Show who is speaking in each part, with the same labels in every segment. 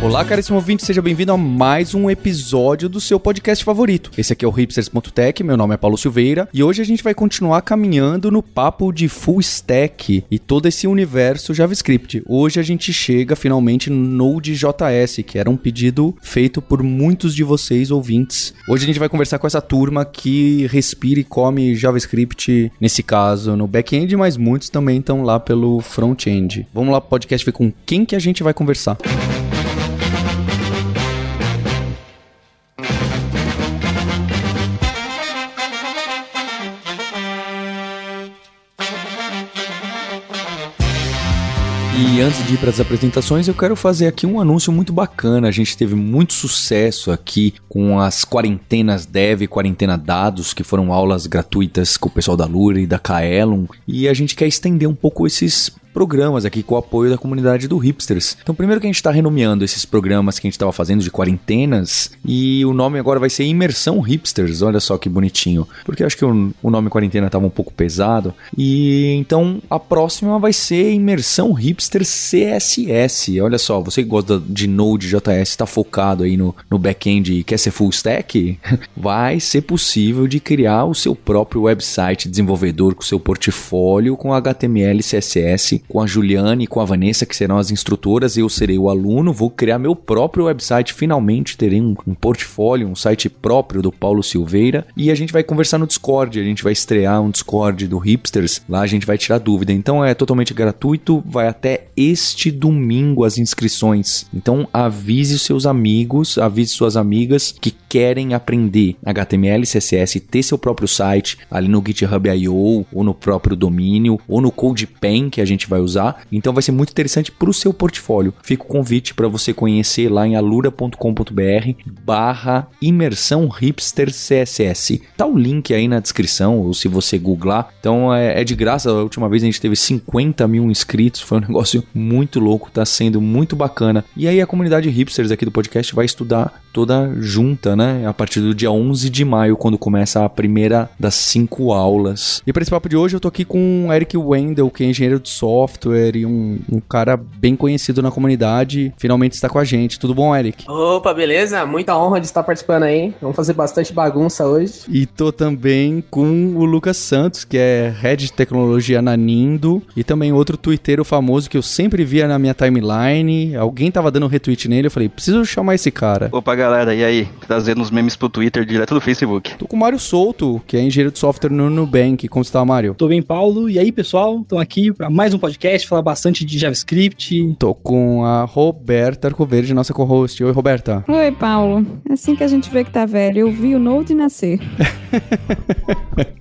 Speaker 1: Olá, caríssimo ouvinte, seja bem-vindo a mais um episódio do seu podcast favorito. Esse aqui é o hipsters.tech, meu nome é Paulo Silveira e hoje a gente vai continuar caminhando no papo de full stack e todo esse universo JavaScript. Hoje a gente chega finalmente no Node.js, que era um pedido feito por muitos de vocês ouvintes. Hoje a gente vai conversar com essa turma que respira e come JavaScript, nesse caso no back-end, mas muitos também estão lá pelo front-end. Vamos lá podcast ver com quem que a gente vai conversar. E antes de ir para as apresentações, eu quero fazer aqui um anúncio muito bacana. A gente teve muito sucesso aqui com as quarentenas Dev, quarentena Dados, que foram aulas gratuitas com o pessoal da Lura e da Kaelon. E a gente quer estender um pouco esses programas aqui com o apoio da comunidade do Hipsters. Então, primeiro que a gente está renomeando esses programas que a gente estava fazendo de quarentenas e o nome agora vai ser Imersão Hipsters. Olha só que bonitinho, porque acho que o, o nome quarentena estava um pouco pesado. E então a próxima vai ser Imersão Hipsters CSS. Olha só, você que gosta de Node.js, está focado aí no, no back-end e quer ser full stack, vai ser possível de criar o seu próprio website desenvolvedor com seu portfólio com HTML, CSS com a Juliane e com a Vanessa, que serão as instrutoras, eu serei o aluno, vou criar meu próprio website, finalmente terei um, um portfólio, um site próprio do Paulo Silveira, e a gente vai conversar no Discord, a gente vai estrear um Discord do Hipsters, lá a gente vai tirar dúvida. Então é totalmente gratuito, vai até este domingo as inscrições. Então avise seus amigos, avise suas amigas que querem aprender HTML, CSS, ter seu próprio site ali no GitHub I.O. ou no próprio domínio ou no CodePen que a gente vai usar. Então vai ser muito interessante para o seu portfólio. Fica o convite para você conhecer lá em alura.com.br barra imersão hipster CSS. Tá o link aí na descrição, ou se você googlar. Então é, é de graça. A última vez a gente teve 50 mil inscritos. Foi um negócio muito louco. Tá sendo muito bacana. E aí a comunidade hipsters aqui do podcast vai estudar toda junta, né? A partir do dia 11 de maio, quando começa a primeira das cinco aulas. E para esse papo de hoje, eu tô aqui com o Eric Wendell, que é engenheiro de software e um, um cara bem conhecido na comunidade. Finalmente está com a gente. Tudo bom, Eric?
Speaker 2: Opa, beleza? Muita honra de estar participando aí. Vamos fazer bastante bagunça hoje.
Speaker 1: E tô também com o Lucas Santos, que é Head de Tecnologia na Nindo. E também outro twitteiro famoso que eu sempre via na minha timeline. Alguém tava dando retweet nele, eu falei, preciso chamar esse cara.
Speaker 3: Opa, galera, e aí? Trazendo os memes pro Twitter direto do Facebook.
Speaker 1: Tô com o Mário Souto, que é engenheiro de software no Nubank. Como está, Mário?
Speaker 4: Tô bem, Paulo. E aí, pessoal? Estão aqui para mais um podcast, falar bastante de JavaScript.
Speaker 1: Tô com a Roberta Arcoverde, nossa co-host. Oi, Roberta.
Speaker 5: Oi, Paulo. É assim que a gente vê que tá velho. Eu vi o Node nascer.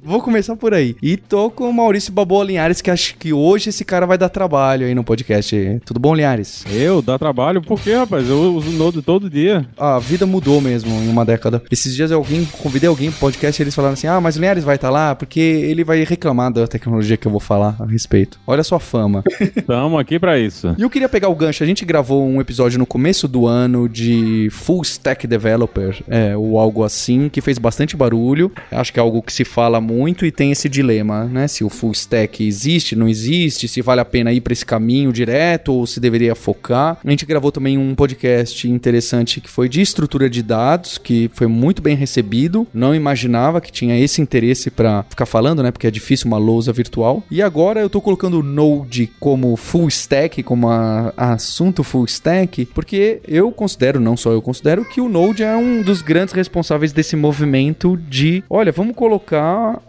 Speaker 1: Vou começar por aí. E tô com o Maurício Baboa Linhares, que acho que hoje esse cara vai dar trabalho aí no podcast. Tudo bom, Linhares?
Speaker 6: Eu? Dá trabalho? Por quê, rapaz? Eu uso o Node todo dia.
Speaker 1: A vida mudou mesmo em uma década. Esses dias eu alguém, convidei alguém pro podcast e eles falaram assim: ah, mas o Linhares vai estar tá lá porque ele vai reclamar da tecnologia que eu vou falar a respeito. Olha a sua fama.
Speaker 6: Tamo aqui pra isso.
Speaker 1: E eu queria pegar o gancho. A gente gravou um episódio no começo do ano de Full Stack Developer, é, ou algo assim, que fez bastante barulho. Acho que é algo que se fala muito e tem esse dilema, né? Se o Full Stack existe, não existe, se vale a pena ir para esse caminho direto ou se deveria focar. A gente gravou também um podcast interessante que foi de estrutura de dados, que foi muito bem recebido. Não imaginava que tinha esse interesse para ficar falando, né? Porque é difícil uma lousa virtual. E agora eu tô colocando o Node como full stack, como a, a assunto full stack, porque eu considero, não só eu considero, que o Node é um dos grandes responsáveis desse movimento de, olha, vamos colocar,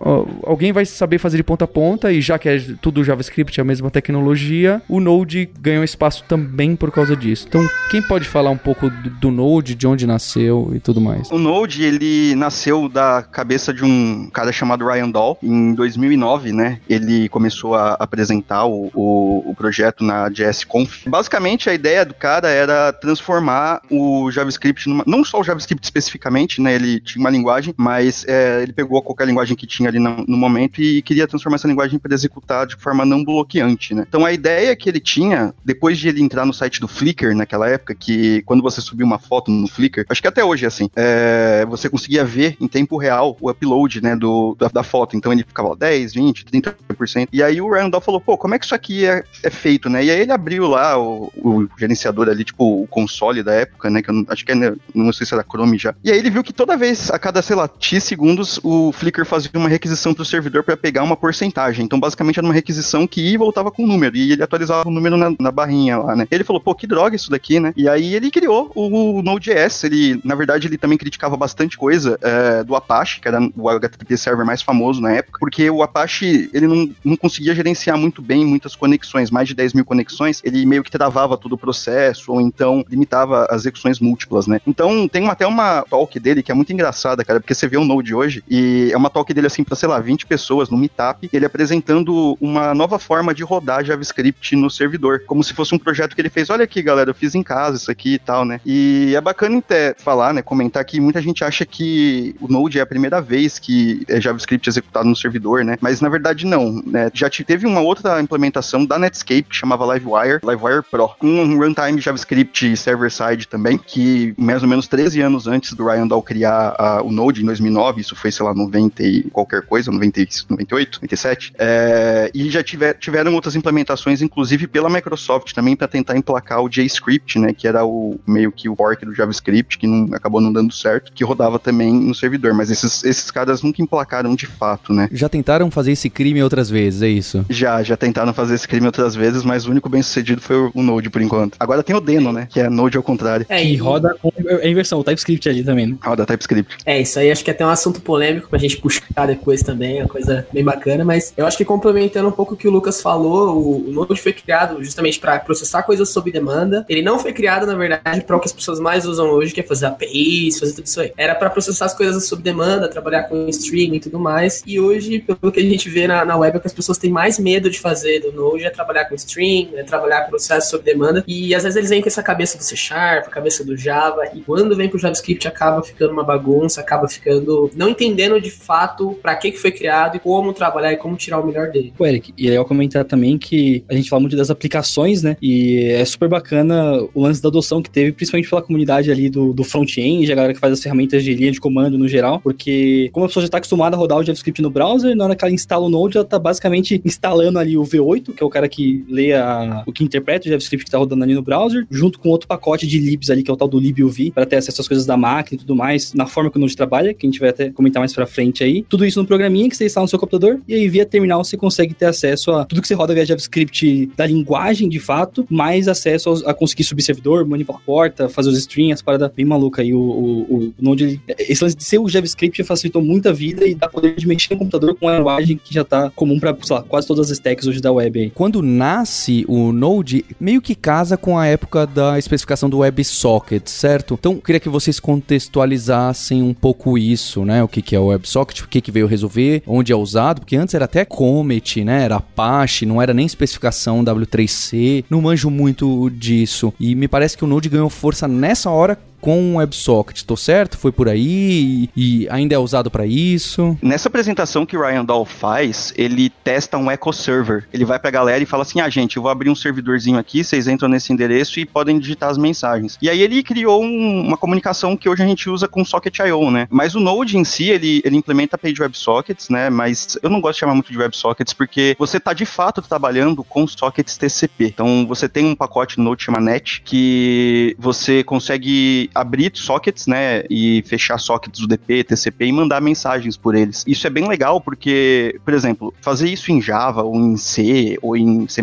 Speaker 1: alguém vai saber fazer de ponta a ponta e já que é tudo JavaScript, é a mesma tecnologia, o Node ganhou espaço também por causa disso. Então, quem pode falar um pouco do, do Node, de onde nasceu e tudo mais?
Speaker 3: O Node, ele nasceu da cabeça de um cara chamado Ryan Dahl. Em 2009, né, ele começou a apresentar o, o, o projeto na JSConf. Basicamente, a ideia do cara era transformar o JavaScript numa, não só o JavaScript especificamente, né, ele tinha uma linguagem, mas é, ele pegou qualquer linguagem que tinha ali no, no momento e queria transformar essa linguagem para executar de forma não bloqueante, né? Então a ideia que ele tinha, depois de ele entrar no site do Flickr naquela época, que quando você subia uma foto no Flickr, acho que até hoje é assim, é, você conseguia ver em tempo real o upload, né, do, da, da foto. Então ele ficava ó, 10, 20, 30%. E aí o Dahl falou, pô, como é que isso aqui é, é feito, né? E aí ele abriu lá o, o gerenciador ali, tipo, o console da época, né? Que eu não, acho que é, não sei se era Chrome já. E aí ele viu que toda vez, a cada, sei lá, X segundos, o Flickr fazia uma requisição pro servidor para pegar uma porcentagem. Então, basicamente, era uma requisição que ia e voltava com o número. E ele atualizava o número na, na barrinha lá, né? Ele falou, pô, que droga isso daqui, né? E aí ele criou o, o Node.js. Ele, na verdade, ele também criticava bastante coisa é, do Apache, que era o HTTP server mais famoso na época, porque o Apache, ele não, não conseguia gerenciar muito bem muitas conexões, mais de 10 mil conexões, ele meio que travava todo o processo, ou então limitava as execuções múltiplas, né? Então, tem até uma talk dele que é muito engraçada, cara, porque você vê o Node hoje, e é uma talk dele assim, pra, sei lá, 20 pessoas no Meetup, ele apresentando uma nova forma de rodar JavaScript no servidor, como se fosse um projeto que ele fez. Olha aqui, galera, eu fiz em casa isso aqui e tal, né? E é bacana até falar, né, comentar que muita gente acha que o Node é a primeira vez que é JavaScript executado no servidor, né? Mas na verdade não, né? Já teve uma outra implementação da Netscape que chamava Livewire, Livewire Pro, um runtime JavaScript server-side também, que mais ou menos 13 anos antes do Ryan Dahl criar a, o Node em 2009, isso foi, sei lá, 90 e qualquer coisa, 90, 98, 97, é, e já tiver, tiveram outras implementações, inclusive pela Microsoft também, para tentar emplacar o JScript, né, que era o meio que o fork do JavaScript, que não, acabou não dando certo, que rodava também no servidor, mas esses, esses caras nunca emplacaram de fato, né.
Speaker 1: Já tentaram fazer esse crime outras vezes, é isso?
Speaker 3: Já, já tentaram fazer esse crime outras vezes, mas o único bem sucedido foi o, o Node por enquanto. Agora tem o Deno, né, que é Node ao contrário.
Speaker 4: É, e roda com a inversão, o TypeScript ali também, né?
Speaker 3: Roda TypeScript.
Speaker 2: É, isso aí acho que é até um assunto polêmico pra gente puxar depois também, é uma coisa bem bacana, mas eu acho que complementando um pouco o que o Lucas falou, o, o Node foi criado justamente para processar coisas sob demanda. Ele não foi criado, na verdade, para o que as pessoas mais usam hoje, que é fazer APIs, fazer tudo isso aí. Era para processar as coisas sob demanda, trabalhar com streaming e tudo mais. E hoje, pelo que a gente vê na, na web, é que as pessoas têm mais medo de fazer do Node é trabalhar com stream, é trabalhar com processo sob demanda. E às vezes eles vêm com essa cabeça do C Sharp, a cabeça do Java, e quando vem pro JavaScript acaba ficando uma bagunça, acaba ficando não entendendo de fato para que, que foi criado e como trabalhar e como tirar o melhor dele.
Speaker 4: O Eric, e é legal comentar também que a gente fala muito das aplicações, né? E é super bacana o lance da adoção que teve, principalmente pela comunidade ali do, do front-end, a galera que faz as ferramentas de linha de comando no geral, porque como a pessoa já está acostumada a rodar o JavaScript no browser, na hora que ela instala o Node, ela tá basicamente instalando ali o V8, que é o cara que lê a, o que interpreta o JavaScript que tá rodando ali no browser, junto com outro pacote de libs ali, que é o tal do libuv, para ter acesso às coisas da máquina e tudo mais, na forma que o Node trabalha, que a gente vai até comentar mais pra frente aí. Tudo isso no programinha que você instala no seu computador, e aí via terminal você consegue ter acesso a tudo que você roda via JavaScript da linguagem de fato, mais acesso a conseguir subir servidor, manipular porta, fazer os streams, as paradas bem maluca aí. O, o, o Node, esse lance de ser o JavaScript facilitou muita vida e dá poder de mexer no computador com a linguagem que já tá comum pra, sei lá, quase todas as stacks hoje da web aí.
Speaker 1: Quando nasce o Node, meio que casa com a época da especificação do WebSocket, certo? Então, queria que vocês contextualizassem um pouco isso, né? O que, que é o WebSocket, o que, que veio resolver, onde é usado, porque antes era até Comet, né? Era Apache, não era nem especificação W3C, não manjo muito disso. E me parece que o Node ganhou força nessa hora com o WebSocket, tô certo? Foi por aí e, e ainda é usado para isso?
Speaker 3: Nessa apresentação que o Ryan Dahl faz, ele testa um eco server. Ele vai pra galera e fala assim: "Ah, gente, eu vou abrir um servidorzinho aqui, vocês entram nesse endereço e podem digitar as mensagens". E aí ele criou um, uma comunicação que hoje a gente usa com Socket.io, né? Mas o Node em si, ele, ele implementa page WebSockets, né? Mas eu não gosto de chamar muito de WebSockets porque você tá de fato trabalhando com sockets TCP. Então você tem um pacote no Node chama net que você consegue abrir sockets, né, e fechar sockets UDP, TCP e mandar mensagens por eles. Isso é bem legal porque, por exemplo, fazer isso em Java ou em C ou em C++,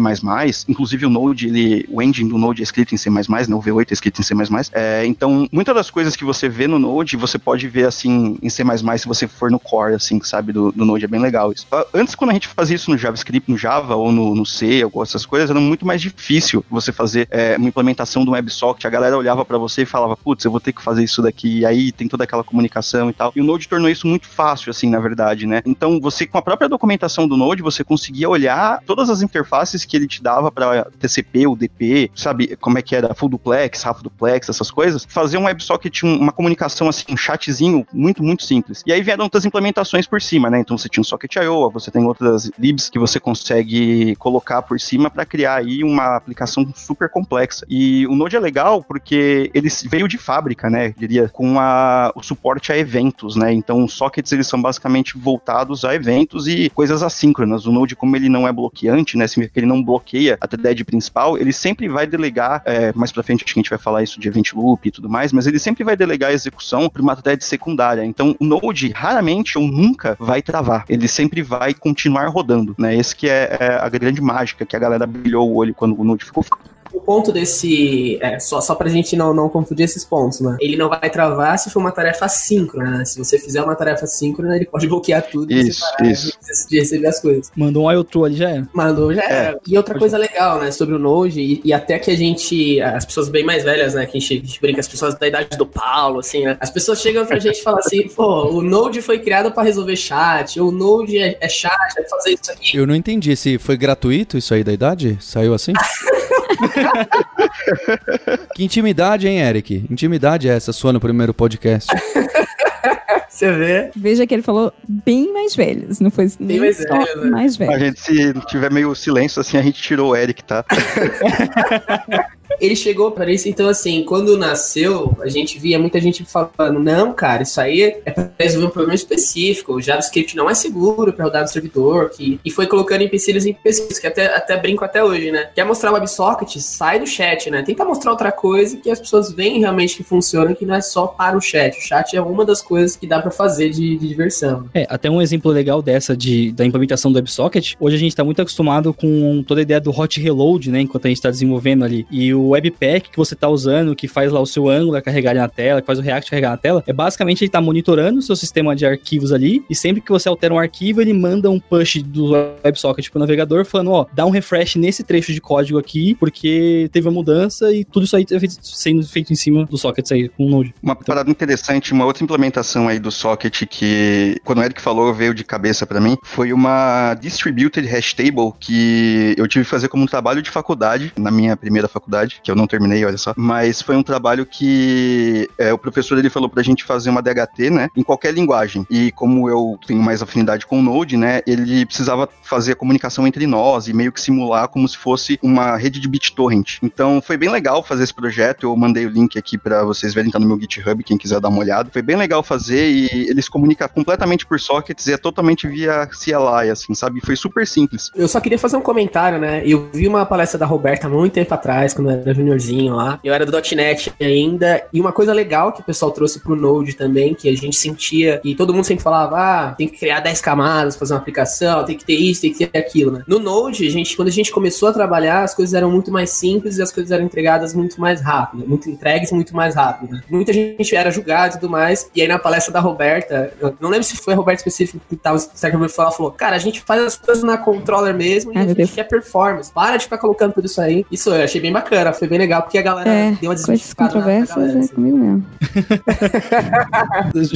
Speaker 3: inclusive o Node, ele, o engine do Node é escrito em C++, né, o V8 é escrito em C++, é, então muitas das coisas que você vê no Node, você pode ver assim em C++ se você for no core, assim, sabe, do, do Node, é bem legal isso. Antes, quando a gente fazia isso no JavaScript, no Java ou no, no C, ou essas coisas, era muito mais difícil você fazer é, uma implementação do WebSocket, a galera olhava para você e falava, putz, eu vou ter que fazer isso daqui, e aí tem toda aquela comunicação e tal. E o Node tornou isso muito fácil, assim, na verdade, né? Então, você, com a própria documentação do Node, você conseguia olhar todas as interfaces que ele te dava para TCP, UDP, sabe, como é que era full duplex, half duplex, essas coisas, fazer um WebSocket, uma comunicação assim, um chatzinho muito, muito simples. E aí vieram outras implementações por cima, né? Então você tinha um Socket.io, você tem outras libs que você consegue colocar por cima para criar aí uma aplicação super complexa. E o Node é legal porque ele veio de fábrica, né? Diria, com a, o suporte a eventos, né? Então os sockets eles são basicamente voltados a eventos e coisas assíncronas. O Node, como ele não é bloqueante, né? Significa que ele não bloqueia a thread principal, ele sempre vai delegar, é, mais pra frente acho que a gente vai falar isso de event loop e tudo mais, mas ele sempre vai delegar a execução para uma thread secundária. Então o Node raramente ou nunca vai travar. Ele sempre vai continuar rodando, né? Esse que é, é a grande mágica que a galera brilhou o olho quando o Node ficou
Speaker 2: o ponto desse. É, só, só pra gente não, não confundir esses pontos, né? Ele não vai travar se for uma tarefa síncrona, né? Se você fizer uma tarefa síncrona, ele pode bloquear tudo
Speaker 3: isso,
Speaker 2: e
Speaker 3: isso.
Speaker 2: De, de receber as coisas.
Speaker 4: Mandou um IO ali já era.
Speaker 2: Mandou já era. É. E outra coisa legal, né, sobre o Node, e, e, até que a gente. As pessoas bem mais velhas, né? Que a gente, a gente brinca, as pessoas da idade do Paulo, assim, né? As pessoas chegam pra gente e falam assim, pô, o Node foi criado para resolver chat, o Node é, é chat, é fazer isso aqui.
Speaker 1: Eu não entendi se foi gratuito isso aí da idade? Saiu assim? que intimidade, hein, Eric? Intimidade é essa sua no primeiro podcast.
Speaker 2: Você vê.
Speaker 5: Veja que ele falou bem mais velhos, não foi bem mais, só velho, né? mais velho.
Speaker 3: A gente, se tiver meio silêncio assim, a gente tirou o Eric, tá?
Speaker 2: ele chegou para isso, então assim, quando nasceu, a gente via muita gente falando, não, cara, isso aí é para resolver um problema específico, o JavaScript não é seguro para rodar no servidor, que... e foi colocando empecilhos em empecilhos, que até, até brinco até hoje, né? Quer mostrar o WebSocket? Sai do chat, né? Tenta mostrar outra coisa que as pessoas veem realmente que funciona, que não é só para o chat. O chat é uma das coisas que dá para fazer de, de, diversão.
Speaker 4: É, até um exemplo legal dessa de, da implementação do WebSocket, hoje a gente está muito acostumado com toda a ideia do hot reload, né, enquanto a gente está desenvolvendo ali, e o Webpack que você está usando, que faz lá o seu Angular carregar na tela, que faz o React carregar na tela, é basicamente ele está monitorando o seu sistema de arquivos ali, e sempre que você altera um arquivo, ele manda um push do WebSocket pro navegador, falando, ó, dá um refresh nesse trecho de código aqui, porque teve uma mudança e tudo isso aí sendo feito em cima do socket aí com o Node.
Speaker 3: Uma então, parada interessante, uma outra implementação aí do socket que, quando o Eric falou, veio de cabeça para mim, foi uma distributed hash table que eu tive que fazer como um trabalho de faculdade, na minha primeira faculdade, que eu não terminei, olha só. Mas foi um trabalho que é, o professor ele falou pra gente fazer uma DHT, né, em qualquer linguagem. E como eu tenho mais afinidade com o Node, né, ele precisava fazer a comunicação entre nós e meio que simular como se fosse uma rede de BitTorrent. Então foi bem legal fazer esse projeto. Eu mandei o link aqui para vocês verem, tá no meu GitHub, quem quiser dar uma olhada. Foi bem legal fazer e eles comunicam completamente por sockets e é totalmente via CLI, assim, sabe? Foi super simples.
Speaker 2: Eu só queria fazer um comentário, né? Eu vi uma palestra da Roberta muito tempo atrás, quando eu era juniorzinho lá. Eu era do .NET ainda. E uma coisa legal que o pessoal trouxe pro Node também, que a gente sentia, e todo mundo sempre falava, ah, tem que criar 10 camadas, fazer uma aplicação, tem que ter isso, tem que ter aquilo, né? No Node, a gente, quando a gente começou a trabalhar, as coisas eram muito mais simples e as coisas eram entregadas muito mais rápido, muito entregues muito mais rápido. Né? Muita gente era julgada e tudo mais. E aí na palestra da Roberta, eu não lembro se foi a Roberta específico que tava certo falar, falou, cara, a gente faz as coisas na controller mesmo e a gente quer performance. Para de ficar colocando tudo isso aí. Isso eu achei bem bacana, foi bem legal, porque a galera
Speaker 5: é,
Speaker 2: deu uma
Speaker 5: desmistificada. Coisas controversas é assim. comigo mesmo.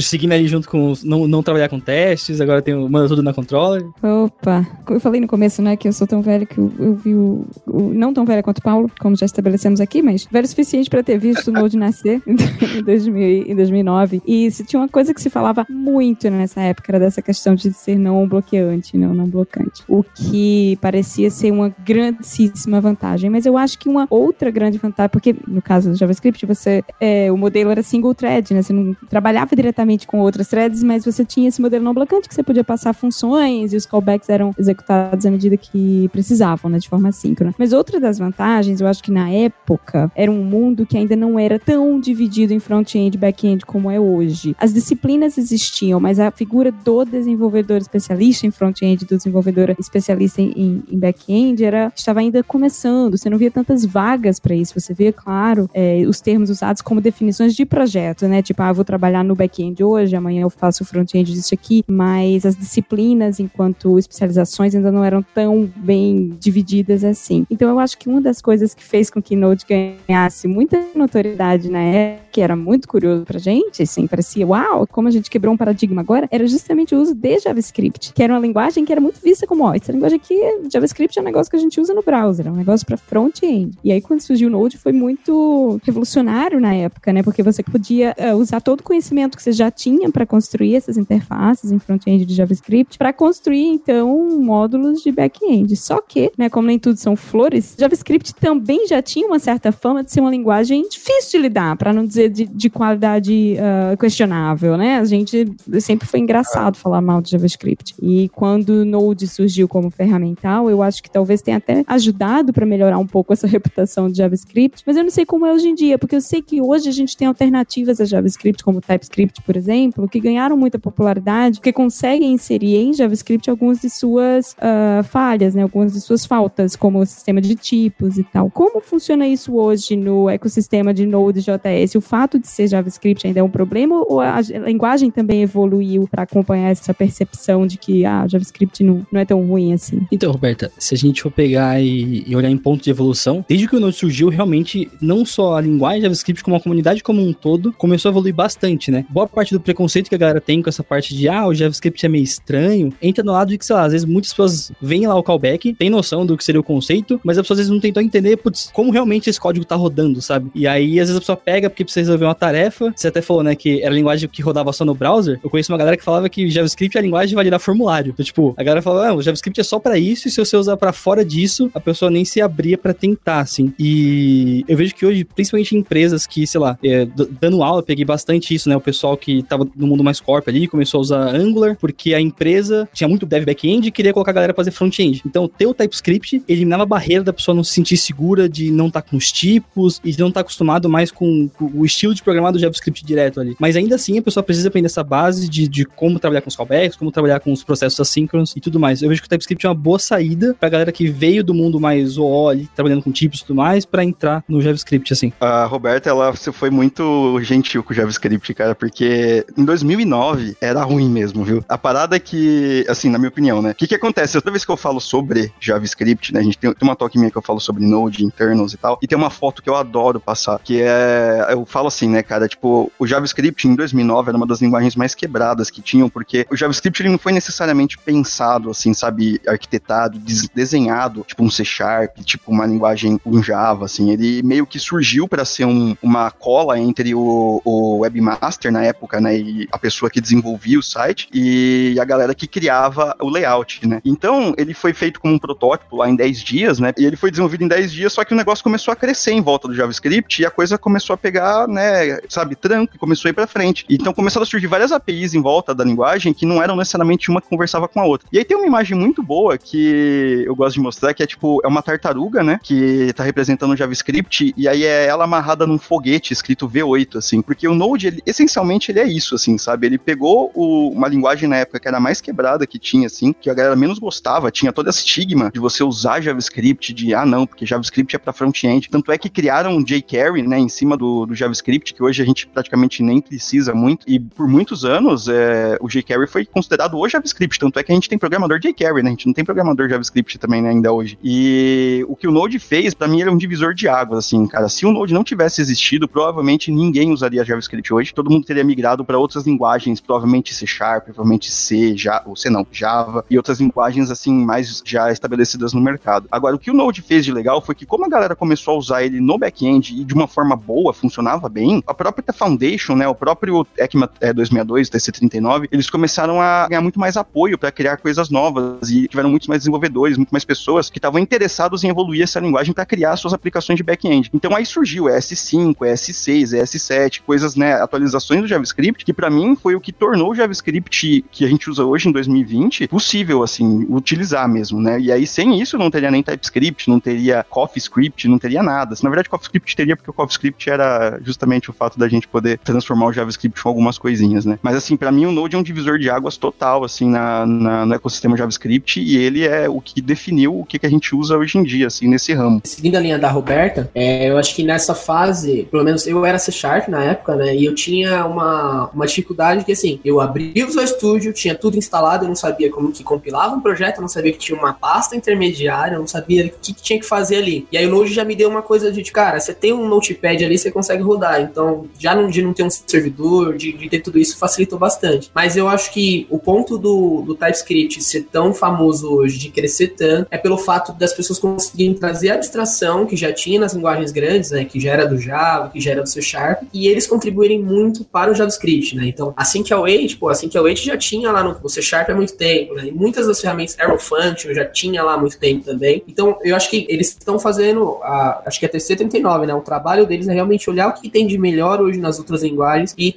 Speaker 4: Seguindo aí junto com não, não trabalhar com testes, agora tem manda tudo na controller.
Speaker 5: Opa, eu falei no começo, né, que eu sou tão velho que eu, eu vi o, o, Não tão velho quanto o Paulo, como já estabelecemos aqui, mas velho o suficiente para ter visto o Node nascer em, 2000, em 2009. E se tinha uma coisa que se falava muito nessa época, dessa questão de ser não bloqueante, não, não blocante. O que parecia ser uma grandíssima vantagem. Mas eu acho que uma outra grande vantagem, porque no caso do JavaScript, você é, o modelo era single thread, né? Você não trabalhava diretamente com outras threads, mas você tinha esse modelo não blocante que você podia passar funções e os callbacks eram executados à medida que precisavam, né? De forma síncrona. Mas outra das vantagens, eu acho que na época era um mundo que ainda não era tão dividido em front-end e back-end como é hoje. As disciplinas existiam, mas a figura do desenvolvedor especialista em front-end, do desenvolvedor especialista em, em back-end, era estava ainda começando. Você não via tantas vagas para isso. Você vê, claro, é, os termos usados como definições de projeto, né? Tipo, ah, vou trabalhar no back-end hoje, amanhã eu faço front-end disso aqui, mas as disciplinas, enquanto especializações, ainda não eram tão bem divididas assim. Então, eu acho que uma das coisas que fez com que Node ganhasse muita notoriedade na época, que era muito curioso pra gente, assim, parecia, uau, como a gente quebrou um paradigma agora, era justamente o uso de JavaScript, que era uma linguagem que era muito vista como, ó, essa linguagem aqui, JavaScript é um negócio que a gente usa no browser, é um negócio para front-end. E aí, quando surgiu o Node, foi muito revolucionário na época, né? Porque você podia uh, usar todo o conhecimento que você já tinha para construir essas interfaces em front-end de JavaScript para construir, então, módulos de back-end. Só que, né, como nem tudo são flores, JavaScript também já tinha uma certa fama de ser uma linguagem difícil de lidar, para não dizer de, de qualidade uh, questionável, né? A gente sempre foi engraçado falar mal de JavaScript. E quando o Node surgiu como ferramental, eu acho que talvez tenha até ajudado para melhorar um pouco essa reputação de JavaScript, mas eu não sei como é hoje em dia, porque eu sei que hoje a gente tem alternativas a JavaScript, como TypeScript, por exemplo, que ganharam muita popularidade, porque conseguem inserir em JavaScript algumas de suas uh, falhas, né, algumas de suas faltas, como o sistema de tipos e tal. Como funciona isso hoje no ecossistema de Node.js? O fato de ser JavaScript ainda é um problema ou a linguagem também evoluiu para acompanhar essa percepção de que ah, JavaScript não, não é tão ruim assim?
Speaker 4: Então, Roberta, se a gente for pegar e, e olhar em ponto de evolução, desde que o Node surgiu, realmente, não só a linguagem JavaScript, como a comunidade como um todo, começou a evoluir bastante, né? Boa parte do preconceito que a galera tem com essa parte de, ah, o JavaScript é meio estranho, entra no lado de que, sei lá, às vezes muitas pessoas veem lá o callback, tem noção do que seria o conceito, mas a pessoa às vezes não tentou entender, putz, como realmente esse código tá rodando, sabe? E aí, às vezes a pessoa pega porque precisa resolver uma tarefa, você até falou, né, que era a linguagem que rodava só no browser, eu conheço uma galera que falava que JavaScript é a linguagem de validar formulário. Então, tipo, a galera falava, ah, o JavaScript é só para isso, e se você usar para fora disso, a pessoa nem se abria para tentar, assim. E eu vejo que hoje, principalmente em empresas que, sei lá, é, dando aula, peguei bastante isso, né? O pessoal que tava no mundo mais corp ali começou a usar Angular, porque a empresa tinha muito dev back-end e queria colocar a galera pra fazer front-end. Então, ter o TypeScript eliminava a barreira da pessoa não se sentir segura de não estar tá com os tipos e de não estar tá acostumado mais com, com, o estilo de programar do JavaScript direto ali. Mas ainda assim, a pessoa precisa aprender essa base de, de como trabalhar com os callbacks, como trabalhar com os processos assíncronos e tudo mais. Eu vejo que o TypeScript é uma boa saída pra galera que veio do mundo mais OO ali, trabalhando com tipos e tudo mais, para entrar no JavaScript, assim.
Speaker 3: A Roberta, ela foi muito gentil com o JavaScript, cara, porque em 2009 era ruim mesmo, viu? A parada é que, assim, na minha opinião, né? O que que acontece? Toda vez que eu falo sobre JavaScript, né? A gente tem, tem uma talk minha que eu falo sobre Node, internals e tal, e tem uma foto que eu adoro passar, que é, eu falo assim, né, cara, tipo, o JavaScript em 2009 era uma das linguagens mais quebradas que tinham, porque o JavaScript ele não foi necessariamente pensado, assim, sabe, arquitetado, desenhado, tipo um C Sharp, tipo uma linguagem um Java, assim, ele meio que surgiu para ser um, uma cola entre o, o webmaster na época, né, e a pessoa que desenvolvia o site e a galera que criava o layout, né. Então, ele foi feito como um protótipo lá em 10 dias, né, e ele foi desenvolvido em 10 dias, só que o negócio começou a crescer em volta do JavaScript e a coisa começou a pegar, né, sabe, tranco, e começou a ir para frente. Então, começaram a surgir várias APIs em volta da linguagem que não eram necessariamente uma que conversava com a outra. E aí tem uma imagem muito boa que eu gosto de mostrar, que é tipo, é uma tartaruga, né, que tá representando o JavaScript, e aí é ela amarrada num foguete escrito V8, assim, porque o Node, ele, essencialmente, ele é isso, assim, sabe? Ele pegou o, uma linguagem na época que era mais quebrada que tinha, assim, que a galera menos gostava, tinha todo esse estigma de você usar JavaScript, de, ah, não, porque JavaScript é para front-end. Tanto é que criaram um jQuery, né, em cima do, do, JavaScript, que hoje a gente praticamente nem precisa muito, e por muitos anos é, o jQuery foi considerado o JavaScript, tanto é que a gente tem programador jQuery, né, a gente não tem programador JavaScript também, né, ainda hoje. E o que o Node fez, para mim, ele é um divisor de águas, assim, cara. Se o Node não tivesse existido, provavelmente ninguém usaria JavaScript hoje, todo mundo teria migrado para outras linguagens, provavelmente C Sharp, provavelmente C, já, ou C não, Java, e outras linguagens, assim, mais já estabelecidas no mercado. Agora, o que o Node fez de legal foi que, como a galera começou a usar ele no back-end e de uma forma boa, funcionava bem, a própria Foundation, né, o próprio ECMA é, 262, TC39, eles começaram a ganhar muito mais apoio para criar coisas novas e tiveram muitos mais desenvolvedores, muito mais pessoas que estavam interessados em evoluir essa linguagem para criar suas aplicações de back-end. Então aí surgiu ES5, ES6, ES7, coisas, né, atualizações do JavaScript, que para mim foi o que tornou o JavaScript que a gente usa hoje em 2020 possível, assim, utilizar mesmo, né? E aí sem isso não teria nem TypeScript, não teria CoffeeScript, não teria nada. Na verdade, CoffeeScript teria porque o CoffeeScript era justamente o fato da gente poder transformar o JavaScript com algumas coisinhas, né? Mas assim, para mim o Node é um divisor de águas total, assim, na, na, no ecossistema JavaScript e ele é o que definiu o que, que a gente usa hoje em dia, assim, nesse ramo.
Speaker 2: Seguindo a linha da Roberta, é, eu acho que nessa fase, pelo menos eu era C Sharp na época, né? E eu tinha uma, uma dificuldade que, assim, eu abri o Visual Studio, tinha tudo instalado, eu não sabia como que compilava um projeto, eu não sabia que tinha uma pasta intermediária, eu não sabia o que, que tinha que fazer ali. E aí o Node já me deu uma coisa de, cara, você tem um notepad ali, você consegue rodar. Então, já não, de não ter um servidor, de, de ter tudo isso, facilitou bastante. Mas eu acho que o ponto do, do TypeScript ser tão famoso hoje, de crescer tanto, é pelo fato das pessoas conseguirem trazer a abstração que já tinha nas linguagens grandes, né, que já era do Java, que já era do C Sharp, e eles contribuírem muito para o JavaScript, né? Então, assim que a Wait, pô, assim que a Wait já tinha lá no C Sharp há muito tempo, né? E muitas das ferramentas Arrow Function já tinha lá há muito tempo também. Então, eu acho que eles estão fazendo, a, acho que é a TC39, né? O trabalho deles é realmente olhar o que tem de melhor hoje nas outras linguagens e ir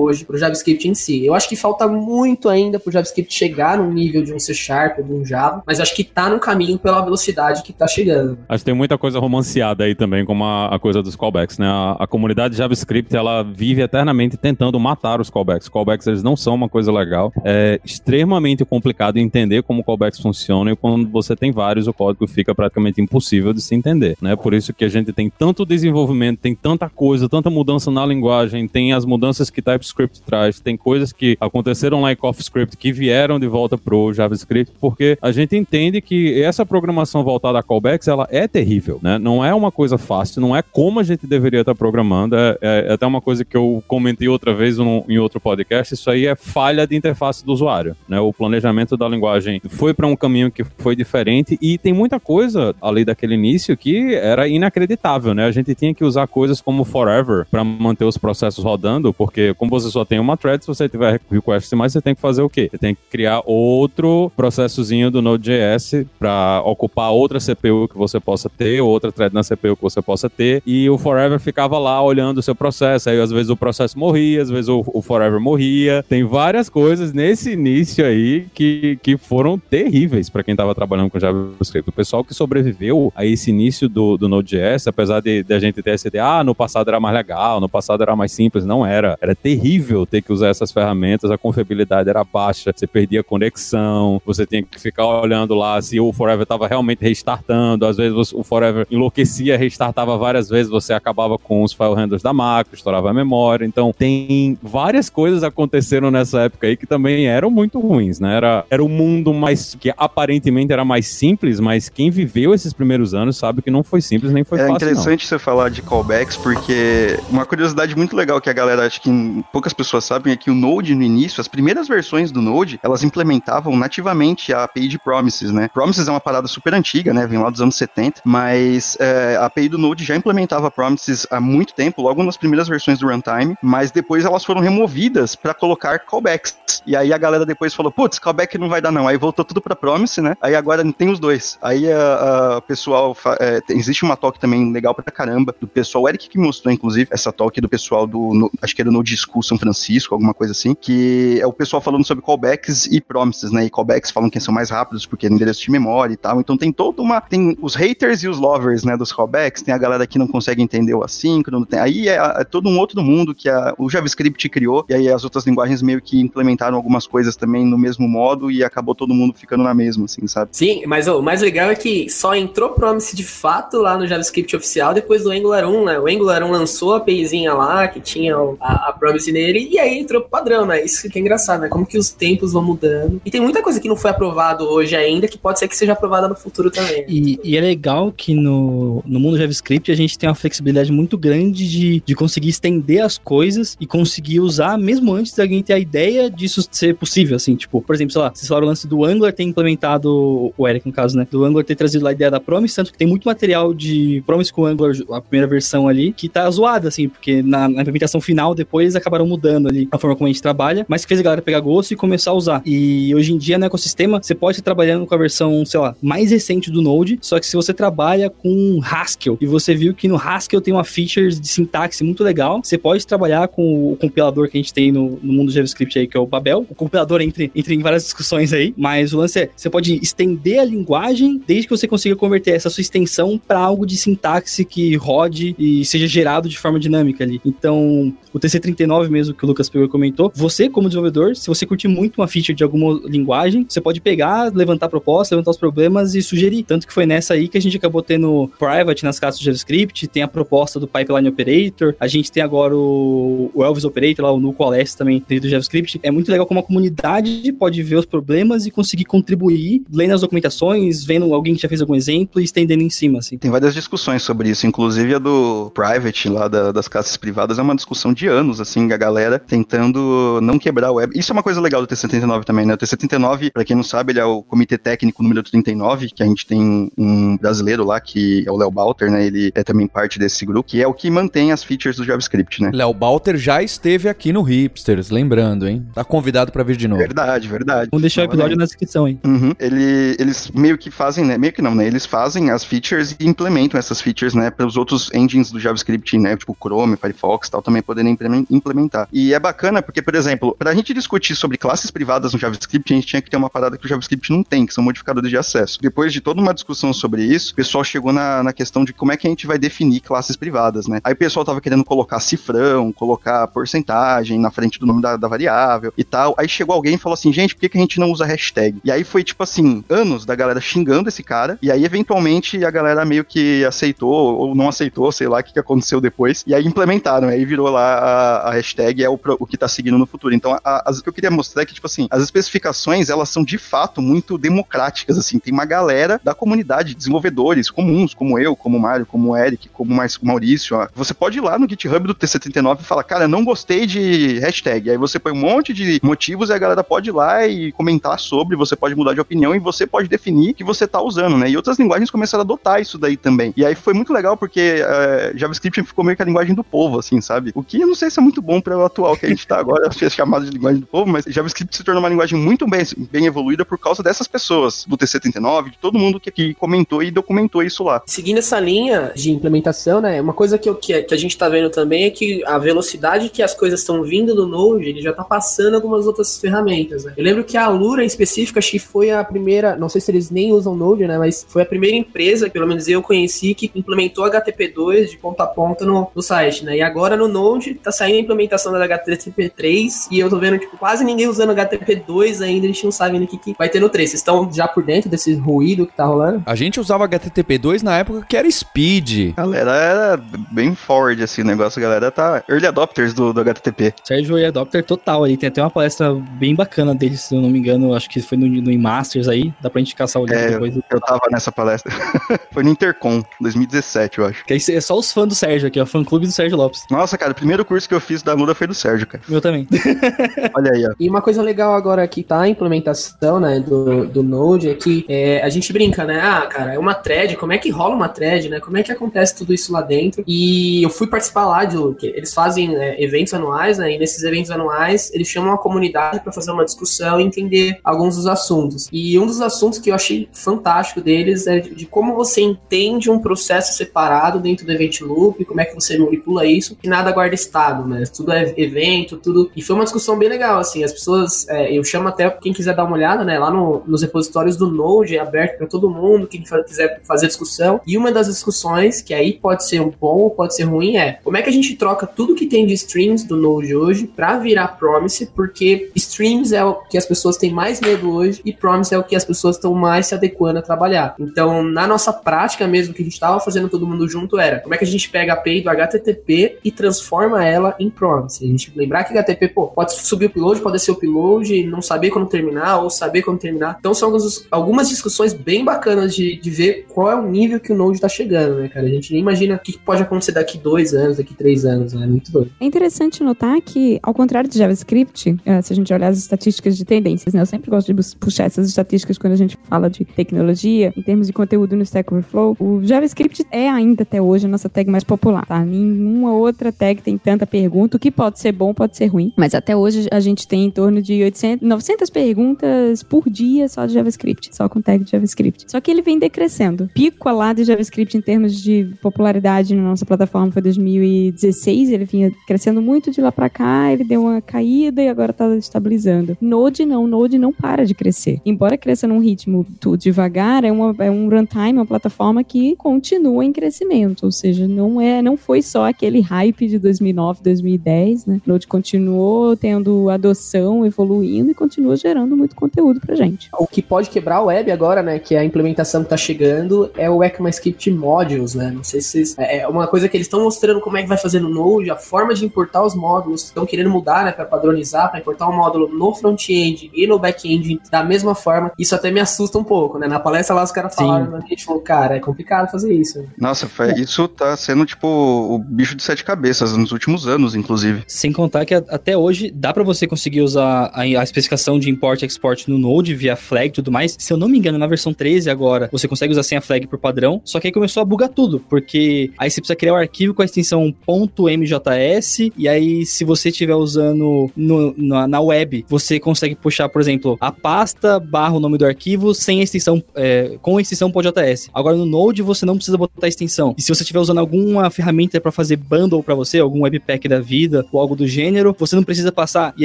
Speaker 2: hoje para o JavaScript em si. Eu acho que falta muito ainda para o JavaScript chegar no nível de um C Sharp ou de um Java, mas acho que está no caminho pela velocidade que está chegando.
Speaker 6: Acho que tem muita coisa romanceada aí também, como a, a coisa dos callbacks, né? A, a, comunidade JavaScript, ela vive eternamente tentando matar os callbacks. Callbacks, eles não são uma coisa legal. É extremamente complicado entender como callbacks funcionam e quando você tem vários, o código fica praticamente impossível de se entender, né? Por isso que a gente tem tanto desenvolvimento, tem tanta coisa, tanta mudança na linguagem, tem as mudanças que TypeScript traz, tem coisas que aconteceram lá em CoffeeScript que vieram de volta pro JavaScript, porque a gente entende que essa programação voltada a callbacks, ela é terrível, né? Não é uma coisa fácil, não é como a gente deveria estar programando, é, é, é até uma coisa que eu comentei outra vez um, em outro podcast, isso aí é falha de interface do usuário, né? O planejamento da linguagem foi para um caminho que foi diferente e tem muita coisa ali daquele início que era inacreditável, né? A gente tinha que usar coisas como forever para manter os processos rodando, porque como você só tem uma thread, se você tiver request mais, você tem que fazer o quê? Você tem que criar outro processozinho do Node.js para ocupar outra CPU que você possa ter, outra thread na CPU que você possa ter, e o forever ficava lá olhando o seu processo, aí às vezes o processo morria, às vezes o, o forever morria. Tem várias coisas nesse início aí que, que foram terríveis para quem estava trabalhando com JavaScript. O pessoal que sobreviveu a esse início do, do Node.js, apesar de, de a gente ter essa ideia, ah, no passado era mais legal, no passado era mais simples, não era. Era terrível ter que usar essas ferramentas, a confiabilidade era baixa, você perdia conexão, você tinha que ficar olhando lá se o Forever estava realmente restartando, às vezes o Forever enlouquecia, restartava várias vezes, você acabava com os file handlers da macro, estourava a memória. Então, tem várias coisas aconteceram nessa época aí que também eram muito ruins, né? Era, era um mundo mais que aparentemente era mais simples, mas quem viveu esses primeiros anos sabe que não foi simples nem foi
Speaker 3: é
Speaker 6: fácil.
Speaker 3: É interessante
Speaker 6: não.
Speaker 3: você falar de callbacks, porque uma curiosidade muito legal que a galera acho que poucas pessoas sabem é que o Node no início, as primeiras versões do Node, elas implementavam nativamente a API de Promises, né? Promises é uma parada super antiga, né? Vem lá dos anos 70, mas é, a API do Node já implementava Promises há muito tempo, logo nas primeiras versões do runtime, mas depois elas foram removidas para colocar callbacks. E aí a galera depois falou, putz, callback não vai dar não. Aí voltou tudo para Promise, né? Aí agora tem os dois. Aí a pessoal, é, existe uma talk também legal pra caramba do pessoal, o Eric que mostrou inclusive essa talk do pessoal do, no, acho que era no Disco São Francisco, alguma coisa assim, que é o pessoal falando sobre callbacks e promises, né? E callbacks falam que são mais rápidos porque é endereço de memória e tal. Então tem toda uma, tem os haters e os lovers, né, dos callbacks, tem a galera que não consegue entender o assíncrono, tem, aí é, é todo um outro mundo que a, o JavaScript criou e aí as outras linguagens meio que implementaram algumas coisas também no mesmo modo e acabou todo mundo ficando na mesma, assim, sabe?
Speaker 2: Sim, mas o mais legal é que só entrou Promise de fato lá no JavaScript oficial depois do Angular 1, né? O Angular 1 lançou a APIzinha lá, que tinha a, a Promise nele, e aí entrou padrão, né? Isso que é engraçado, né? Como que os tempos vão mudando. E tem muita coisa que não foi aprovado hoje ainda, que pode ser que seja aprovada no futuro também.
Speaker 4: E, e é legal que no, no mundo JavaScript a gente tem uma flexibilidade muito grande de, de conseguir estender as coisas e conseguir usar mesmo antes de alguém ter a ideia disso ser possível, assim, tipo, por exemplo, sei lá, vocês falaram o lance do Angular ter implementado, o Eric no caso, né, do Angular ter trazido a ideia da Promise, tanto que tem muito material de Promise com Angular, a primeira versão ali, que tá zoado, assim, porque na, na implementação final, depois acabaram mudando ali a forma como a gente trabalha, mas que fez a galera pegar gosto e começar a usar. E hoje em dia, no ecossistema, você pode estar trabalhando com a versão, sei lá, mais recente do Node, só que se você trabalha com Haskell, e você viu que no Haskell tem uma feature de sintaxe muito legal, você pode trabalhar com o compilador que a gente tem no, no mundo do JavaScript aí, que é o Babel. O compilador entre, entre em várias discussões aí, mas o lance é, você pode estender a linguagem desde que você consiga converter essa sua extensão para algo de sintaxe que rode e seja gerado de forma dinâmica ali. Então, o TC39 mesmo que o Lucas pegou e comentou, você como desenvolvedor, se você curtir muito uma feature de alguma linguagem, você pode pegar, levantar propostas, levantar os problemas e sugerir. Tanto que foi nessa aí que a gente acabou tendo private nas classes do JavaScript, tem a proposta do Pipeline Operator, a gente tem agora o, Elvis Operator, lá o NuCoalS também dentro do JavaScript. É muito legal como a comunidade pode ver os problemas e conseguir contribuir, lendo as documentações, vendo alguém que já fez algum exemplo e estendendo em cima, assim.
Speaker 3: Tem várias discussões sobre isso, inclusive a do private lá da, das classes privadas é uma discussão de anos, assim, a galera tentando não quebrar a web. Isso é uma coisa legal do T79 também, né? O T79, pra quem não sabe, ele é o comitê técnico número 39, que a gente tem um brasileiro lá, que é o Léo Balter, né? Ele é também parte desse grupo, que é o que mantém as features do JavaScript, né?
Speaker 1: Léo Balter já esteve aqui no Hipsters, lembrando, hein? Tá convidado pra vir de novo.
Speaker 3: Verdade, verdade.
Speaker 4: Vamos deixar o episódio na descrição aí.
Speaker 3: Uhum. Ele, eles meio que fazem, né? Meio que não, né? Eles fazem as features e implementam essas features, né? Para os outros engines do JavaScript, né? Tipo Chrome, Firefox tal, também poderem implementar. E é bacana porque, por exemplo, para a gente discutir sobre classes privadas no JavaScript, a gente tinha que ter uma parada que o JavaScript não tem, que são modificadores de acesso. Depois de toda uma discussão sobre isso, o pessoal chegou na, na questão de como é que a gente vai definir classes privadas, né? Aí o pessoal tava querendo colocar cifrão, colocar porcentagem na frente do nome da, da variável e tal. Aí chegou alguém e falou assim, gente, por que, que a gente não usa hashtag? E aí foi, tipo assim, anos da galera xingando esse cara, e aí, eventualmente, a galera meio que aceitou ou não aceitou, sei lá o que, que aconteceu depois, e aí implementaram, aí virou lá a, a hashtag, é o, o que tá seguindo no futuro. Então, a, as, o que eu queria mostrar é que, tipo assim, as especificações, elas são de fato muito democráticas, assim, tem uma galera da comunidade, desenvolvedores comuns, como eu, como o Mário, como o Eric, como o Maurício, ó. você pode ir lá no GitHub do T79 e falar, cara, não gostei de hashtag, aí você põe um monte de motivos e a galera pode ir lá e comentar sobre, você pode mudar de opinião e você pode definir que você tá usando, né? E outras linguagens começaram a adotar isso daí também. E aí foi muito legal porque uh, JavaScript ficou meio que a linguagem do povo, assim, sabe? O que eu não sei se é muito bom para o atual que a gente tá agora, ser chamado de linguagem do povo, mas JavaScript se tornou uma linguagem muito bem, bem evoluída por causa dessas pessoas, do TC39, de todo mundo que, que comentou e documentou isso lá.
Speaker 2: Seguindo essa linha de implementação, né? Uma coisa que, eu, que, que a gente tá vendo também é que a velocidade que as coisas estão vindo do Node, ele já tá passando algumas outras ferramentas, né? Eu lembro que a Lura em específico, acho que foi a primeira, não sei se eles nem usam Node, né? Mas foi a primeira empresa, pelo menos eu conheci, que implementou HTTP2 de ponta a ponta no, no site, né? E agora no Node tá saindo a implementação da HTTP3 e eu tô vendo, tipo, quase ninguém usando HTTP2 ainda, a gente não sabe ainda o que, que vai ter no 3. Vocês estão já por dentro desse ruído que tá rolando?
Speaker 1: A gente usava HTTP2 na época que era Speed.
Speaker 3: Galera, era bem forward assim o negócio, a galera tá early adopters do, do HTTP.
Speaker 4: Sérgio é adopter total aí, tem até uma palestra bem bacana dele, se eu não me engano, acho que foi no, no Masters aí, dá pra gente caçar o link
Speaker 3: é,
Speaker 4: depois.
Speaker 3: Eu tava nessa palestra. foi no Intercom, 2017, eu acho.
Speaker 4: Que é só os fãs do Sérgio aqui, ó, fã clube do Sérgio Lopes.
Speaker 3: Nossa, cara, o primeiro curso que eu fiz da Luda foi do Sérgio, cara.
Speaker 4: Meu também.
Speaker 2: Olha aí, ó. E uma coisa legal agora que tá a implementação, né, do, do Node é que é, a gente brinca, né? Ah, cara, é uma thread, como é que rola uma thread, né? Como é que acontece tudo isso lá dentro? E eu fui participar lá de. Eles fazem é, eventos anuais, né? E nesses eventos anuais, eles chamam a comunidade para fazer uma discussão e entender alguns dos assuntos. E um dos assuntos que eu achei fantástico deles é de, como você entende um processo separado dentro do Event Loop, como é que você manipula isso, e nada guarda estado, né? Tudo é evento, tudo. E foi uma discussão bem legal, assim. As pessoas, é, eu chamo até quem quiser dar uma olhada, né? Lá no, nos repositórios do Node é aberto para todo mundo, quem quiser fazer discussão. E uma das discussões, que aí pode ser um bom ou pode ser ruim, é como é que a gente troca tudo que tem de streams do Node hoje para virar Promise, porque streams é o que as pessoas têm mais medo hoje e Promise é o que as pessoas estão mais se adequando a trabalhar. Então, na nossa prática mesmo, que a gente estava fazendo todo mundo junto era como é que a gente pega a API do HTTP e transforma ela em Promise. A gente lembrar que HTTP, pô, pode subir o upload, pode ser o upload, não saber quando terminar ou saber quando terminar. Então, são algumas, discussões bem bacanas de, de ver qual é o nível que o Node está chegando, né, cara? A gente nem imagina o que pode acontecer daqui dois anos, daqui três anos, né? É muito doido.
Speaker 5: É interessante notar que, ao contrário de JavaScript, eh, se a gente olhar as estatísticas de tendências, né? Eu sempre gosto de puxar essas estatísticas quando a gente fala de tecnologia, em termos de conteúdo no Stack Overflow. O JavaScript é ainda até hoje a nossa tag mais popular, tá? Nenhuma outra tag tem tanta pergunta, o que pode ser bom, pode ser ruim, mas até hoje a gente tem em torno de 800, 900 perguntas por dia só de JavaScript, só com tag de JavaScript. Só que ele vem decrescendo. Pico lá de JavaScript em termos de popularidade na nossa plataforma foi 2016, ele vinha crescendo muito de lá para cá, ele deu uma caída e agora tá estabilizando. Node não, Node não para de crescer. Embora cresça num ritmo devagar, é, uma, é um runtime, uma plataforma que continua em crescimento, ou seja, não é, não foi só aquele hype de 2009, 2010, né? Node continuou tendo adoção, evoluindo e continua gerando muito conteúdo pra gente.
Speaker 2: O que pode quebrar a web agora, né, que é a implementação que tá chegando, é o ECMAScript Modules, né? Não sei se vocês, é, é uma coisa que eles estão mostrando como é que vai fazer no Node, a forma de importar os módulos, estão querendo mudar, né, para padronizar, para importar um módulo no front-end e no back-end da mesma forma. Isso até me assusta um pouco, né? Na palestra lá os caras falaram, a gente falou, cara, é complicado fazer isso.
Speaker 3: Nossa, foi, isso tá sendo tipo o bicho de sete cabeças nos últimos anos, inclusive.
Speaker 4: Sem contar que até hoje dá para você conseguir usar a, a especificação de import e export no Node via flag e tudo mais. Se eu não me engano, na versão 13 agora, você consegue usar sem a flag por padrão, só que aí começou a bugar tudo, porque aí você precisa criar o um arquivo com a extensão .mjs e aí se você estiver usando no, na, na, web, você consegue puxar, por exemplo, a pasta barra o nome do arquivo sem a extensão, é, com a extensão .js. Agora no Node você não precisa botar a extensão. E se você estiver usando alguma ferramenta para fazer bundle para você, algum webpack da vida ou algo do gênero, você não precisa passar. E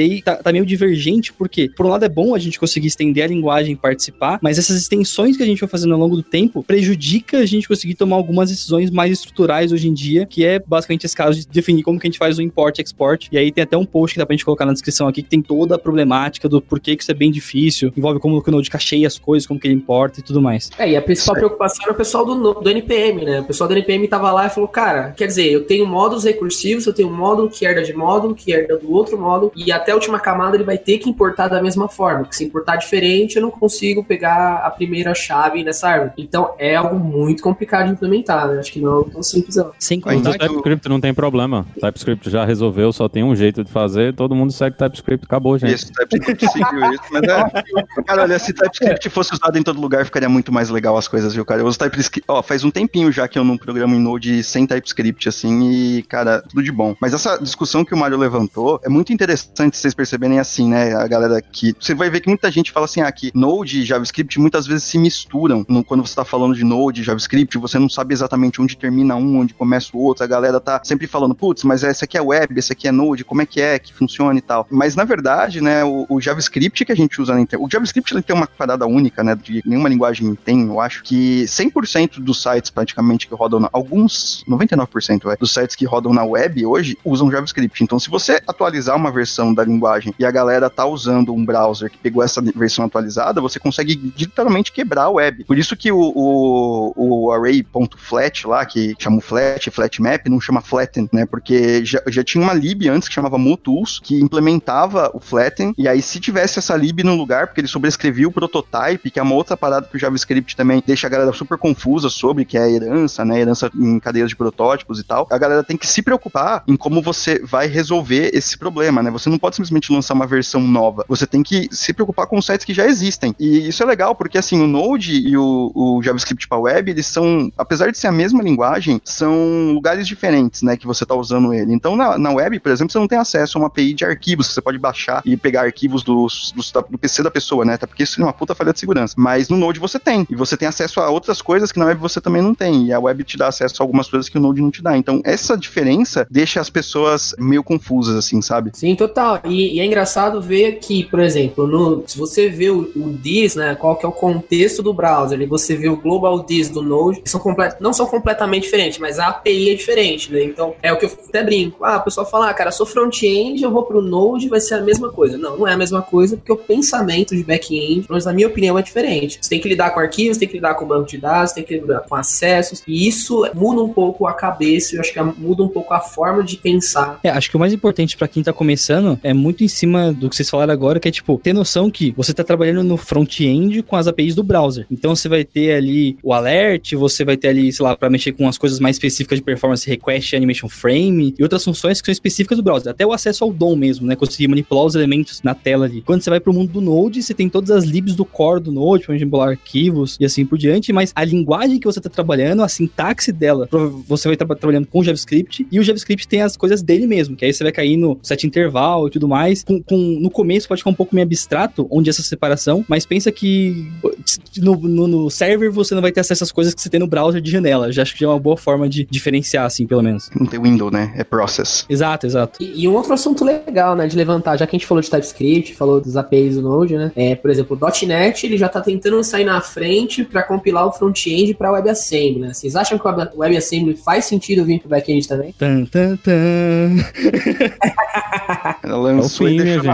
Speaker 4: aí tá, tá meio divergente, porque por um lado é bom a gente conseguir estender a linguagem e participar, mas essas extensões que a gente vai fazendo ao longo do tempo prejudica a gente conseguir tomar algumas decisões mais estruturais hoje em dia, que é basicamente esse caso de definir como que a gente faz o import e export. E aí tem até um post que dá pra gente colocar na descrição aqui que tem toda a problemática do porquê que isso é bem difícil, envolve como o Node cacheia as coisas, como que ele importa e tudo mais.
Speaker 2: É, e a principal preocupação era o pessoal do, do NPM, né? O pessoal do NPM tava lá e falou, cara, quer dizer, eu tenho módulos recursivos, eu tenho um módulo que herda de módulo, que herda do outro módulo, e até a última camada ele vai ter que importar da mesma forma, porque se importar diferente, eu não consigo pegar a primeira chave nessa árvore. Então é algo muito complicado de implementar, né? Acho que não é tão simples não.
Speaker 6: Sem contar que... TypeScript não tem problema. TypeScript já resolveu, só tem um jeito de fazer, todo mundo segue TypeScript, acabou, gente.
Speaker 3: Isso, TypeScript seguiu isso, mas é... Cara, olha, se TypeScript fosse usado em todo lugar, ficaria muito mais legal as coisas, viu, cara? Eu uso TypeScript, ó, faz um tempinho já que eu não programo em Node sem TypeScript, assim, e, cara, tudo de bom. Mas essa discussão que o Mário levantou é muito interessante vocês perceberem assim, né, a galera que... Você vai ver que muita gente fala assim, ah, que Node e JavaScript muitas vezes se misturam. No, quando você está falando de Node e JavaScript, você não sabe exatamente onde termina um, onde começa o outro. A galera tá sempre falando, putz, mas essa aqui é web, essa aqui é Node, como é que é, que funciona e tal. Mas na verdade, né, o, o JavaScript que a gente usa na internet, o JavaScript ele tem uma parada única, né, de nenhuma linguagem tem, eu acho que 100% dos sites praticamente que rodam, na, alguns, 99% é, dos sites que rodam na web hoje usam JavaScript. Então, se você atualizar uma versão da linguagem e a galera tá usando um browser que pegou essa versão atualizada, você consegue literalmente quebrar a web. Por isso que o, o, o array.flat lá, que chama flat, flat map, não chama flatten, né? Porque já, já tinha uma lib antes que chamava motools, que implementava o flatten, e aí se tivesse essa lib no lugar, porque ele sobrescrevia o prototype, que é uma outra parada que o JavaScript também deixa a galera super confusa sobre, que é a herança, né? Herança em cadeias de protótipos e tal. A galera tem que se preocupar em como você vai resolver esse problema, né? Você não pode simplesmente lançar uma versão nova. Você tem que se preocupar com sites que já existem. E isso é legal, porque assim, o Node e o, o JavaScript para web, eles são, apesar de ser a mesma linguagem, são lugares diferentes, né, que você está usando ele. Então, na, na web, por exemplo, você não tem acesso a uma API de arquivos, que você pode baixar e pegar arquivos dos, dos, do PC da pessoa, né, até porque isso é uma puta falha de segurança. Mas no Node você tem, e você tem acesso a outras coisas que na web você também não tem, e a web te dá acesso a algumas coisas que o Node não te dá. Então, essa diferença deixa as pessoas meio confusas, assim, sabe?
Speaker 2: Sim, total. E, e é engraçado ver que, por exemplo, no, se você vê o, o DIS, né, qual que é o contexto do browser, e você vê o Global DIS do Node, são não são completamente diferentes, mas a API é diferente, né? Então, é o que eu até brinco. Ah, o pessoal fala, ah, cara, sou front-end, eu vou pro Node, vai ser a mesma coisa. Não, não é a mesma coisa, porque o pensamento de back-end, na minha opinião, é diferente. Você tem que lidar com arquivos, tem que lidar com banco de dados, tem que lidar com acessos, e isso muda um pouco a cabeça, eu acho que muda um pouco a forma de pensar.
Speaker 4: É, acho que o mais importante para quem tá começando é muito em cima do que vocês falaram agora, que é tipo, ter noção que você tá trabalhando no front-end com as APIs do browser. Então você vai ter ali o alert, você vai ter ali, sei lá, para mexer com as coisas mais específicas de performance request, animation frame e outras funções que são específicas do browser. Até o acesso ao DOM mesmo, né? Conseguir manipular os elementos na tela ali. Quando você vai pro mundo do Node, você tem todas as libs do core do Node, para manipular arquivos e assim por diante, mas a linguagem que você tá trabalhando, a sintaxe dela, você vai estar trabalhando com JavaScript e o JavaScript tem as coisas dele mesmo, que aí você vai cair no set interval e tudo mais. Com, com, no começo pode ficar um pouco meio abstrato, onde essa separação, mas pensa que no, no, no, server você não vai ter acesso às coisas que você tem no browser de janela. Já acho que já é uma boa forma de diferenciar, assim, pelo menos.
Speaker 3: Não tem window, né? É process.
Speaker 4: Exato, exato.
Speaker 2: E, e, um outro assunto legal, né, de levantar, já que a gente falou de TypeScript, falou dos APIs do Node, né? É, por exemplo, o .NET, ele já tá tentando sair na frente para compilar o front-end para WebAssembly, né? Vocês acham que o WebAssembly faz sentido vir pro back-end também?
Speaker 4: Tan, tan, tan.
Speaker 6: Ela lançou é o fim, gente.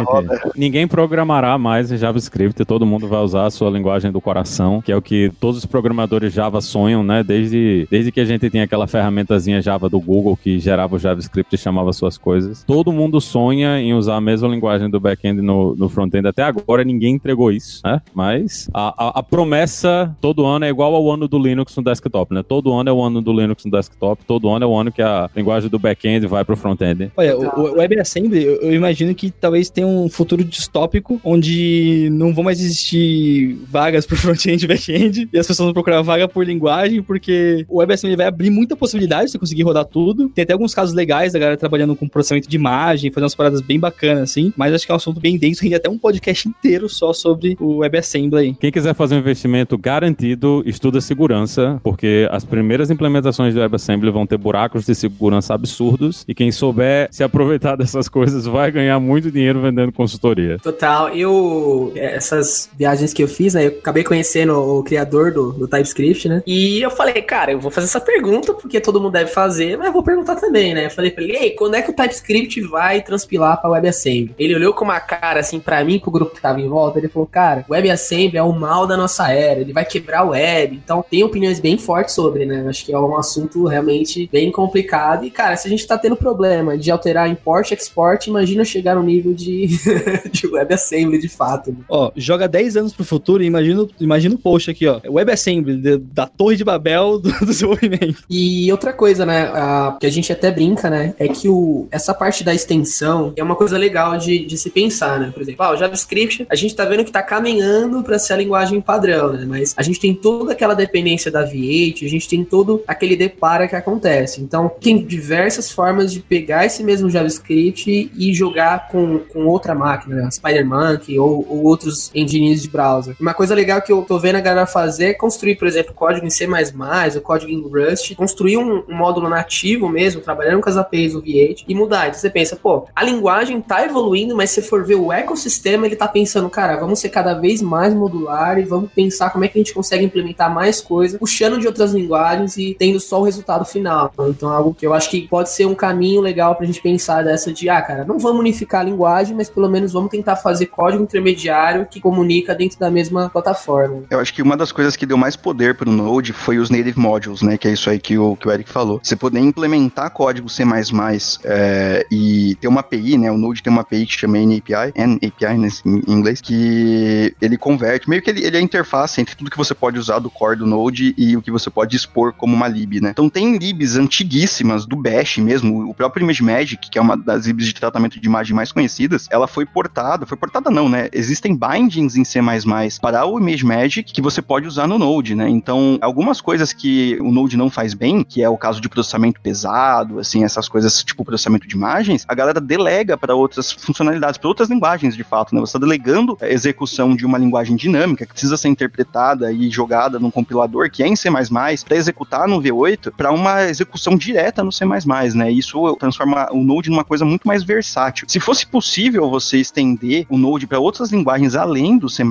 Speaker 6: Ninguém programará mais em JavaScript, todo mundo vai usar a sua linguagem do coração, que é o que todos os programadores Java sonham, né? Desde, desde que a gente tinha aquela ferramentazinha Java do Google que gerava o JavaScript e chamava suas coisas. Todo mundo sonha em usar a mesma linguagem do back-end no, no front-end. Até agora ninguém entregou isso, né? Mas a, a, a, promessa todo ano é igual ao ano do Linux no desktop, né? Todo ano é o ano do Linux no desktop, todo ano é o ano que a linguagem do back-end vai pro front-end.
Speaker 4: Olha, o, o WebAssembly, eu, eu imagino que talvez tenha um futuro distópico onde não vão mais existir vagas pro front-end e back-end e as pessoas vão procurar vaga por linguagem, porque o WebAssembly vai abrir muita possibilidade de você conseguir rodar tudo. Tem até alguns casos legais da galera trabalhando com processamento de imagem, fazendo umas paradas bem bacanas, assim, mas acho que é um assunto bem denso, rende até um podcast inteiro só sobre o WebAssembly.
Speaker 6: Quem quiser fazer um investimento garantido, estuda segurança, porque as primeiras implementações do WebAssembly vão ter buracos de segurança absurdos, e quem souber se aproveitar dessas coisas vai ganhar muito dinheiro vendendo consultoria.
Speaker 2: Total, eu, essas viagens que eu fiz, né, eu acabei conhecendo o criador do, do TypeScript, né, e eu falei, cara, eu vou fazer essa pergunta, porque todo mundo deve fazer, mas eu vou perguntar também, né, eu falei pra ele, ei, quando é que o TypeScript vai transpilar pra WebAssembly? Ele olhou com uma cara, assim, pra mim, pro grupo que tava em volta, ele falou, cara, WebAssembly é o mal da nossa era, ele vai quebrar a web, então tem opiniões bem fortes sobre, né, acho que é um assunto realmente bem complicado, e, cara, se a gente tá tendo problema de alterar import, export, imagina chegar no nível de, de WebAssembly, de fato. Né?
Speaker 4: Ó, joga 10 anos pro futuro e imagina, imagina o post aqui, ó, WebAssembly, de, da torre de Babel do, do desenvolvimento.
Speaker 2: E outra coisa, né, a, que a gente até brinca, né, é que o, essa parte da extensão é uma coisa legal de, de se pensar, né, por exemplo, ah, o JavaScript, a gente tá vendo que tá caminhando para ser a linguagem padrão, né, mas a gente tem toda aquela dependência da V8, a gente tem todo aquele depara que acontece, então tem diversas formas de pegar esse mesmo JavaScript e jogar com, com outra máquina, né, Spider-Monkey ou, ou outros engines de browser. Uma coisa legal que eu tô vendo a galera fazer é construir, por exemplo, código em C++, ou código em Rust, construir um, um módulo nativo mesmo, trabalhando com as APIs do V8 e mudar. Então você pensa, pô, a linguagem tá evoluindo, mas se for ver o ecossistema, ele tá pensando, cara, vamos ser cada vez mais modular e vamos pensar como é que a gente consegue implementar mais coisas, puxando de outras linguagens e tendo só o resultado final. Então, é algo que eu acho que pode ser um caminho legal pra gente pensar dessa de, ah, cara, não vamos unificar a linguagem, mas pelo menos vamos tentar fazer código intermediário que comunica dentro da mesma plataforma.
Speaker 3: Eu acho que uma das coisas que deu mais poder pro Node foi os native modules, né? Que é isso aí que o, que o Eric falou. Você poder implementar código C++ é, e ter uma API, né? O Node tem uma API que chama NAPI, NAPI né, em inglês, que ele converte, meio que ele, ele é a interface entre tudo que você pode usar do core do Node e o que você pode expor como uma lib, né? Então tem libs antiguíssimas do Bash mesmo, o próprio ImageMagick, que é uma das libs de tratamento de imagem mais conhecidas, ela foi portada, foi portada não, né? Existem bindings em C++ para o ImageMagick que você pode usar no Node, né? Então, algumas coisas que o Node não faz bem, que é o caso de processamento pesado, assim, essas coisas tipo processamento de imagens, a galera delega para outras funcionalidades, para outras linguagens, de fato, né? Você está delegando a execução de uma linguagem dinâmica que precisa ser interpretada e jogada num compilador que é em C++ para executar no V8 para uma execução direta no C++, né? Isso transforma o Node numa coisa muito mais versátil. Se fosse possível você estender o Node para outras linguagens além do C++,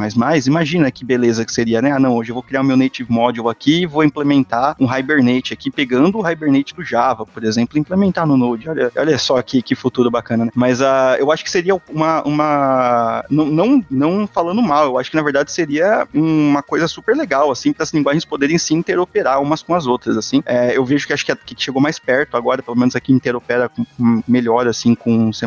Speaker 3: imagina que beleza que seria, né? Ah, não, hoje eu vou criar o meu native module aqui e vou implementar um Hibernate aqui, pegando o Hibernate do Java, por exemplo, implementar no Node. Olha, olha só aqui que futuro bacana, né? Mas uh, eu acho que seria uma. uma não, não, não falando mal, eu acho que na verdade seria uma coisa super legal, assim, para as linguagens poderem se interoperar umas com as outras, assim. É, eu vejo que acho que, a, que chegou mais perto agora, pelo menos aqui interopera com, melhor, assim, com C++,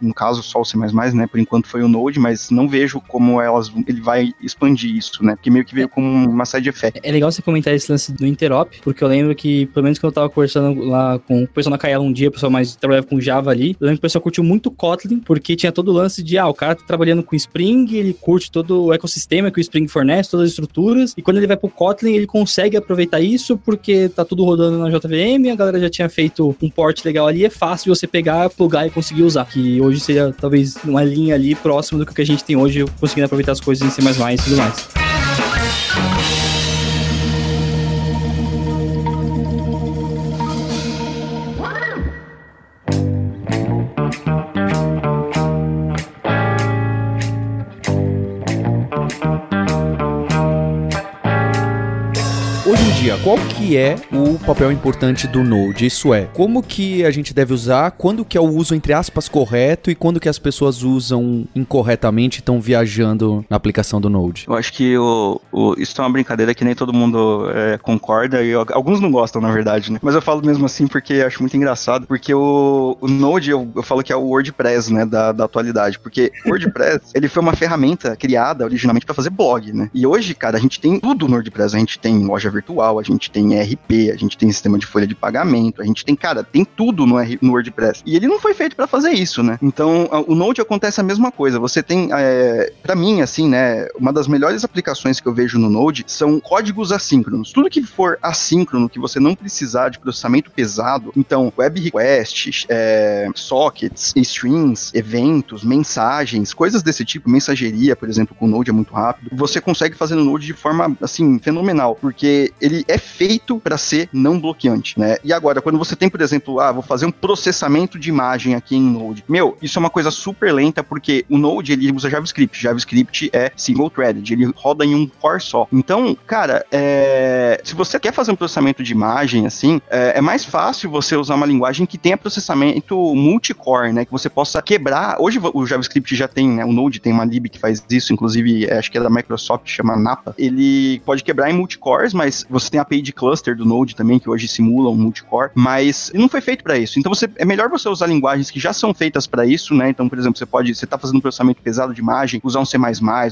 Speaker 3: no caso só o C++, né? Por enquanto foi o Node, mas não vejo como elas, ele vai expandir isso, né? Porque meio que veio como uma side effect.
Speaker 4: É legal você comentar esse lance do interop, porque eu lembro que, pelo menos quando eu tava conversando lá com o pessoal na Kaela um dia, o pessoal mais trabalhava com Java ali, eu lembro que o pessoal curtiu muito Kotlin, porque tinha todo o lance de, ah, o cara tá trabalhando com Spring, ele curte todo o ecossistema que o Spring fornece, todas as estruturas, e quando ele vai pro Kotlin, ele consegue aproveitar isso, porque tá tudo rodando na JVM, a galera já tinha feito um port legal ali, é fácil de você pegar, plugar e conseguir usar, que hoje seria talvez uma linha ali próxima do que a gente tem hoje, conseguindo aproveitar as coisas em C++ e tudo mais.
Speaker 1: Qual que é o papel importante do Node? Isso é, como que a gente deve usar, quando que é o uso entre aspas correto e quando que as pessoas usam incorretamente e estão viajando na aplicação do Node?
Speaker 3: Eu acho que o, o, isso é uma brincadeira que nem todo mundo é, concorda e eu, alguns não gostam, na verdade, né? Mas eu falo mesmo assim porque acho muito engraçado, porque o, o Node, eu, eu falo que é o WordPress, né, da, da atualidade, porque o WordPress, ele foi uma ferramenta criada originalmente para fazer blog, né? E hoje, cara, a gente tem tudo no WordPress, a gente tem loja virtual, a gente tem RP, a gente tem sistema de folha de pagamento, a gente tem, cara, tem tudo no, no WordPress. E ele não foi feito para fazer isso, né? Então, o Node acontece a mesma coisa. Você tem, é, para mim, assim, né, uma das melhores aplicações que eu vejo no Node são códigos assíncronos. Tudo que for assíncrono, que você não precisar de processamento pesado, então, web requests, é, sockets, strings, eventos, mensagens, coisas desse tipo, mensageria, por exemplo, com o Node é muito rápido, você consegue fazer no Node de forma, assim, fenomenal, porque ele é feito para ser não bloqueante, né? E agora, quando você tem, por exemplo, ah, vou fazer um processamento de imagem aqui em Node, meu, isso é uma coisa super lenta, porque o Node, ele usa JavaScript, JavaScript é single-threaded, ele roda em um core só. Então, cara, é... se você quer fazer um processamento de imagem, assim, é, é mais fácil você usar uma linguagem que tenha processamento multicore, né? Que você possa quebrar. Hoje o JavaScript já tem, né? O Node tem uma lib que faz isso, inclusive, é, acho que é da Microsoft, chama Napa. Ele pode quebrar em multicores, mas você tem a de cluster do Node também, que hoje simula um multicore, mas não foi feito para isso. Então você, é melhor você usar linguagens que já são feitas para isso, né? Então, por exemplo, você pode, você tá fazendo um processamento pesado de imagem, usar um C++,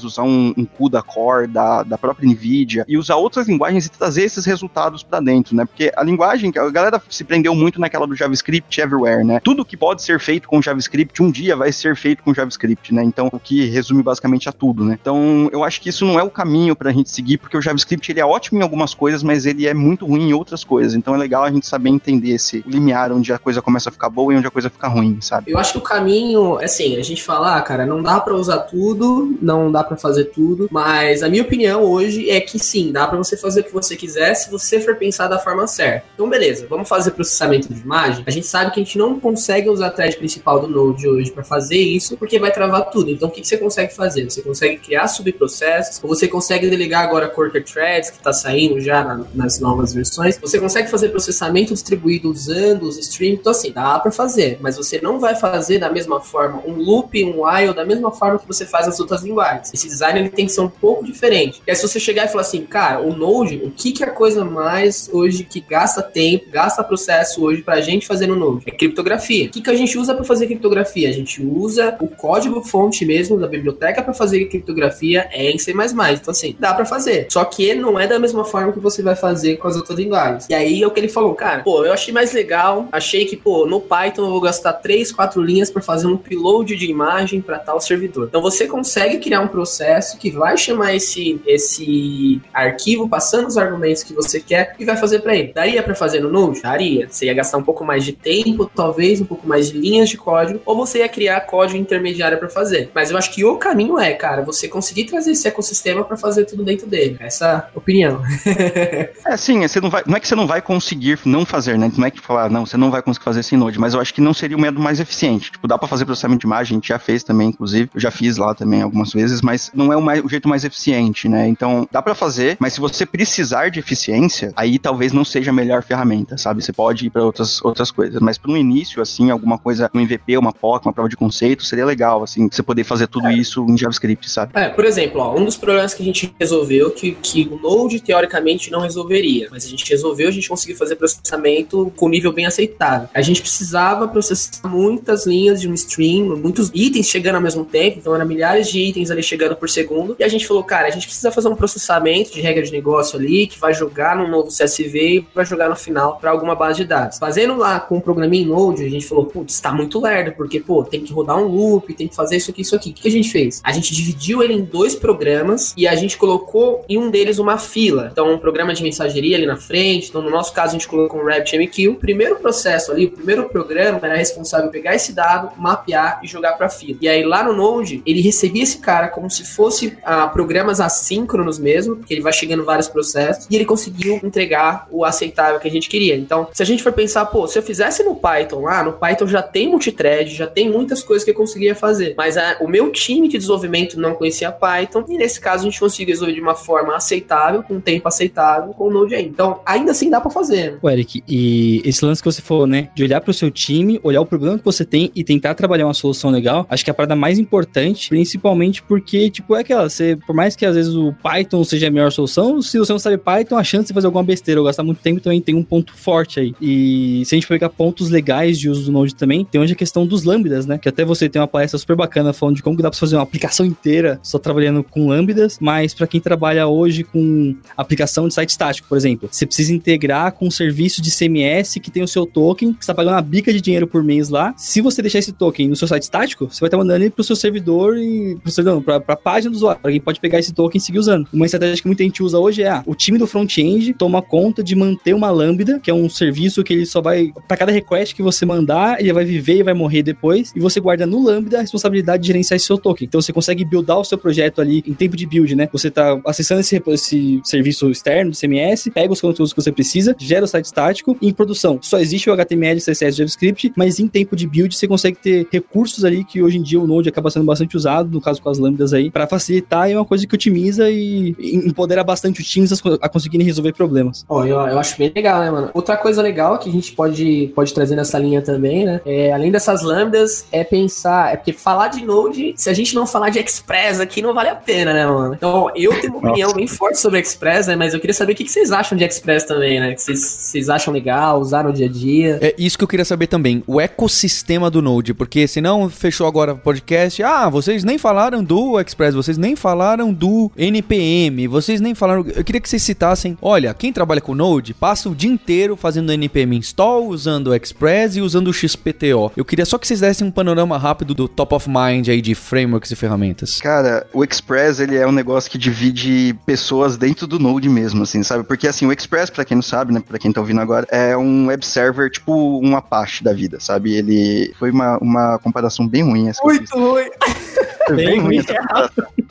Speaker 3: usar um, um CUDA Core da, da própria NVIDIA e usar outras linguagens e trazer esses resultados para dentro, né? Porque a linguagem, a galera se prendeu muito naquela do JavaScript everywhere, né? Tudo que pode ser feito com JavaScript um dia vai ser feito com JavaScript, né? Então, o que resume basicamente a tudo, né? Então, eu acho que isso não é o caminho pra gente seguir, porque o JavaScript ele é ótimo em algumas coisas, mas ele é muito ruim em outras coisas. Então, é legal a gente saber entender esse limiar onde a coisa começa a ficar boa e onde a coisa fica ruim, sabe?
Speaker 2: Eu acho que o caminho, assim, a gente fala, ah, cara, não dá para usar tudo, não dá para fazer tudo, mas a minha opinião hoje é que sim, dá para você fazer o que você quiser se você for pensar da forma certa. Então, beleza, vamos fazer processamento de imagem. A gente sabe que a gente não consegue usar a thread principal do Node hoje para fazer isso, porque vai travar tudo. Então, o que, que você consegue fazer? Você consegue criar subprocessos, ou você consegue delegar agora Corker Threads, que está saindo já na, nas novas versões. Você consegue fazer processamento distribuído usando os streams. Então, assim, dá para fazer, mas você não vai fazer da mesma forma um loop, um while, da mesma forma que você faz nas outras linguagens. Esse design ele tem que ser um pouco diferente. E aí, se você chegar e falar assim, cara, o Node, o que, que é a coisa mais hoje que gasta tempo, gasta processo hoje pra gente fazer no Node? É criptografia. O que, que a gente usa para fazer criptografia? A gente usa o código fonte mesmo da biblioteca para fazer criptografia é em C++. Então, assim, dá para fazer. Só que não é da mesma forma que você vai fazer com as outras linguagens. E aí é o que ele falou, cara, pô, eu achei mais legal, achei que, pô, no Python eu vou gastar 3, 4 linhas para fazer um upload de imagem para tal servidor. Então você consegue criar um processo que vai chamar esse, esse arquivo passando os argumentos que você quer e vai fazer para ele. Daria para fazer no Node? Daria. Você ia gastar um pouco mais de tempo, talvez um pouco mais de linhas de código, ou você ia criar código intermediário para fazer. Mas eu acho que o caminho é, cara, você conseguir trazer esse ecossistema para fazer tudo dentro dele. Essa opinião.
Speaker 3: é, sim, você não, vai, não é que você não vai conseguir não fazer, né? Não é que falar, não, você não vai conseguir fazer sem Node, mas eu acho que não seria o método mais eficiente. Tipo, dá para fazer processamento de imagem, a gente já fez também, inclusive. Eu já fiz lá também algumas vezes, mas não é o, mais, o jeito mais eficiente, né? Então, dá para fazer, mas se você precisar de eficiência, aí talvez não seja a melhor ferramenta, sabe? Você pode ir para outras, outras coisas, mas para um início, assim, alguma coisa, um MVP, uma POC, uma prova de conceito, seria legal, assim, você poder fazer tudo é. isso em JavaScript, sabe?
Speaker 2: É, por exemplo, ó, um dos problemas que a gente resolveu, que, que o Node teoricamente não resolveria, mas a gente resolveu, a gente conseguiu fazer processamento com nível bem aceitável. A gente precisava processar muitas linhas de um stream, muitos itens chegando ao mesmo tempo, então eram milhares de itens ali chegando por segundo, e a gente falou, cara, a gente precisa fazer um processamento de regra de negócio ali, que vai jogar num novo CSV e vai jogar no final para alguma base de dados. Fazendo lá com o um programinha em Node, a gente falou, putz, tá muito lerdo, porque, pô, tem que rodar um loop, tem que fazer isso aqui, isso aqui. O que a gente fez? A gente dividiu ele em dois programas e a gente colocou em um deles uma fila. Então, um programa de mensageria ali na frente. Então, no nosso caso, a gente colocou um RabbitMQ. O primeiro processo ali, o primeiro programa era responsável por pegar esse dado, mapear e jogar para fila. E aí, lá no Node, ele recebia esse cara como se fosse ah, programas assíncronos mesmo, porque ele vai chegando vários processos, e ele conseguiu entregar o aceitável que a gente queria. Então, se a gente for pensar, pô, se eu fizesse no Python lá, no Python já tem multithread, já tem muitas coisas que eu conseguiria fazer. Mas a, o meu time de desenvolvimento não conhecia Python, e nesse caso a gente conseguiu resolver de uma forma aceitável, com um tempo aceitável, com, o ainda. Então, ainda assim dá pra fazer.
Speaker 4: O Eric, e esse lance que você falou, né? De olhar pro seu time, olhar o problema que você tem e tentar trabalhar uma solução legal, acho que é a parada mais importante, principalmente porque, tipo, é aquela, você, por mais que às vezes o Python seja a melhor solução, se você não sabe Python, a chance de fazer alguma besteira ou gastar muito tempo também tem um ponto forte aí. E se a gente pegar pontos legais de uso do Node também, tem onde a questão dos lambdas, né? Que até você tem uma palestra super bacana falando de como dá pra fazer uma aplicação inteira só trabalhando com lambdas, mas para quem trabalha hoje com aplicação de site estático, por exemplo, você precisa integrar com um serviço de CMS que tem o seu token, que você tá pagando uma bica de dinheiro por mês lá. Se você deixar esse token no seu site estático, você vai estar mandando ele pro seu servidor e pro pra, pra página do usuário. Alguém pode pegar esse token e seguir usando. Uma estratégia que muita gente usa hoje é ah, o time do front-end toma conta de manter uma lambda, que é um serviço que ele só vai. para cada request que você mandar, ele vai viver e vai morrer depois. E você guarda no lambda a responsabilidade de gerenciar esse seu token. Então você consegue buildar o seu projeto ali em tempo de build, né? Você tá acessando esse, esse serviço externo de CMS, pega os conteúdos que você precisa, gera o site estático em produção. Só existe o HTML, CSS, JavaScript, mas em tempo de build você consegue ter recursos ali que hoje em dia o Node acaba sendo bastante usado, no caso com as lambdas aí, para facilitar e é uma coisa que otimiza e empodera bastante os times a conseguirem resolver problemas.
Speaker 2: Oh, eu, eu acho bem legal, né, mano? Outra coisa legal que a gente pode, pode trazer nessa linha também, né? É, além dessas lambdas, é pensar, é porque falar de Node, se a gente não falar de Express aqui, não vale a pena, né, mano? Então, eu tenho uma opinião bem forte sobre Express, né? Mas eu queria saber o que vocês acham de Express também, né? Que vocês acham legal, usar no dia a dia.
Speaker 1: É isso que eu queria saber também, o ecossistema do Node, porque senão fechou agora o podcast, ah, vocês nem falaram do Express, vocês nem falaram do NPM, vocês nem falaram. Eu queria que vocês citassem, olha, quem trabalha com Node passa o dia inteiro fazendo NPM install, usando o Express e usando o XPTO. Eu queria só que vocês dessem um panorama rápido do top of mind aí de frameworks e ferramentas.
Speaker 3: Cara, o Express ele é um negócio que divide pessoas dentro do Node mesmo, assim, sabe? Porque assim, o Express, para quem não sabe, né, para quem tá ouvindo agora, é um web server tipo um Apache da vida, sabe? Ele foi uma, uma comparação bem ruim essa
Speaker 2: Muito ruim.
Speaker 3: bem ruim essa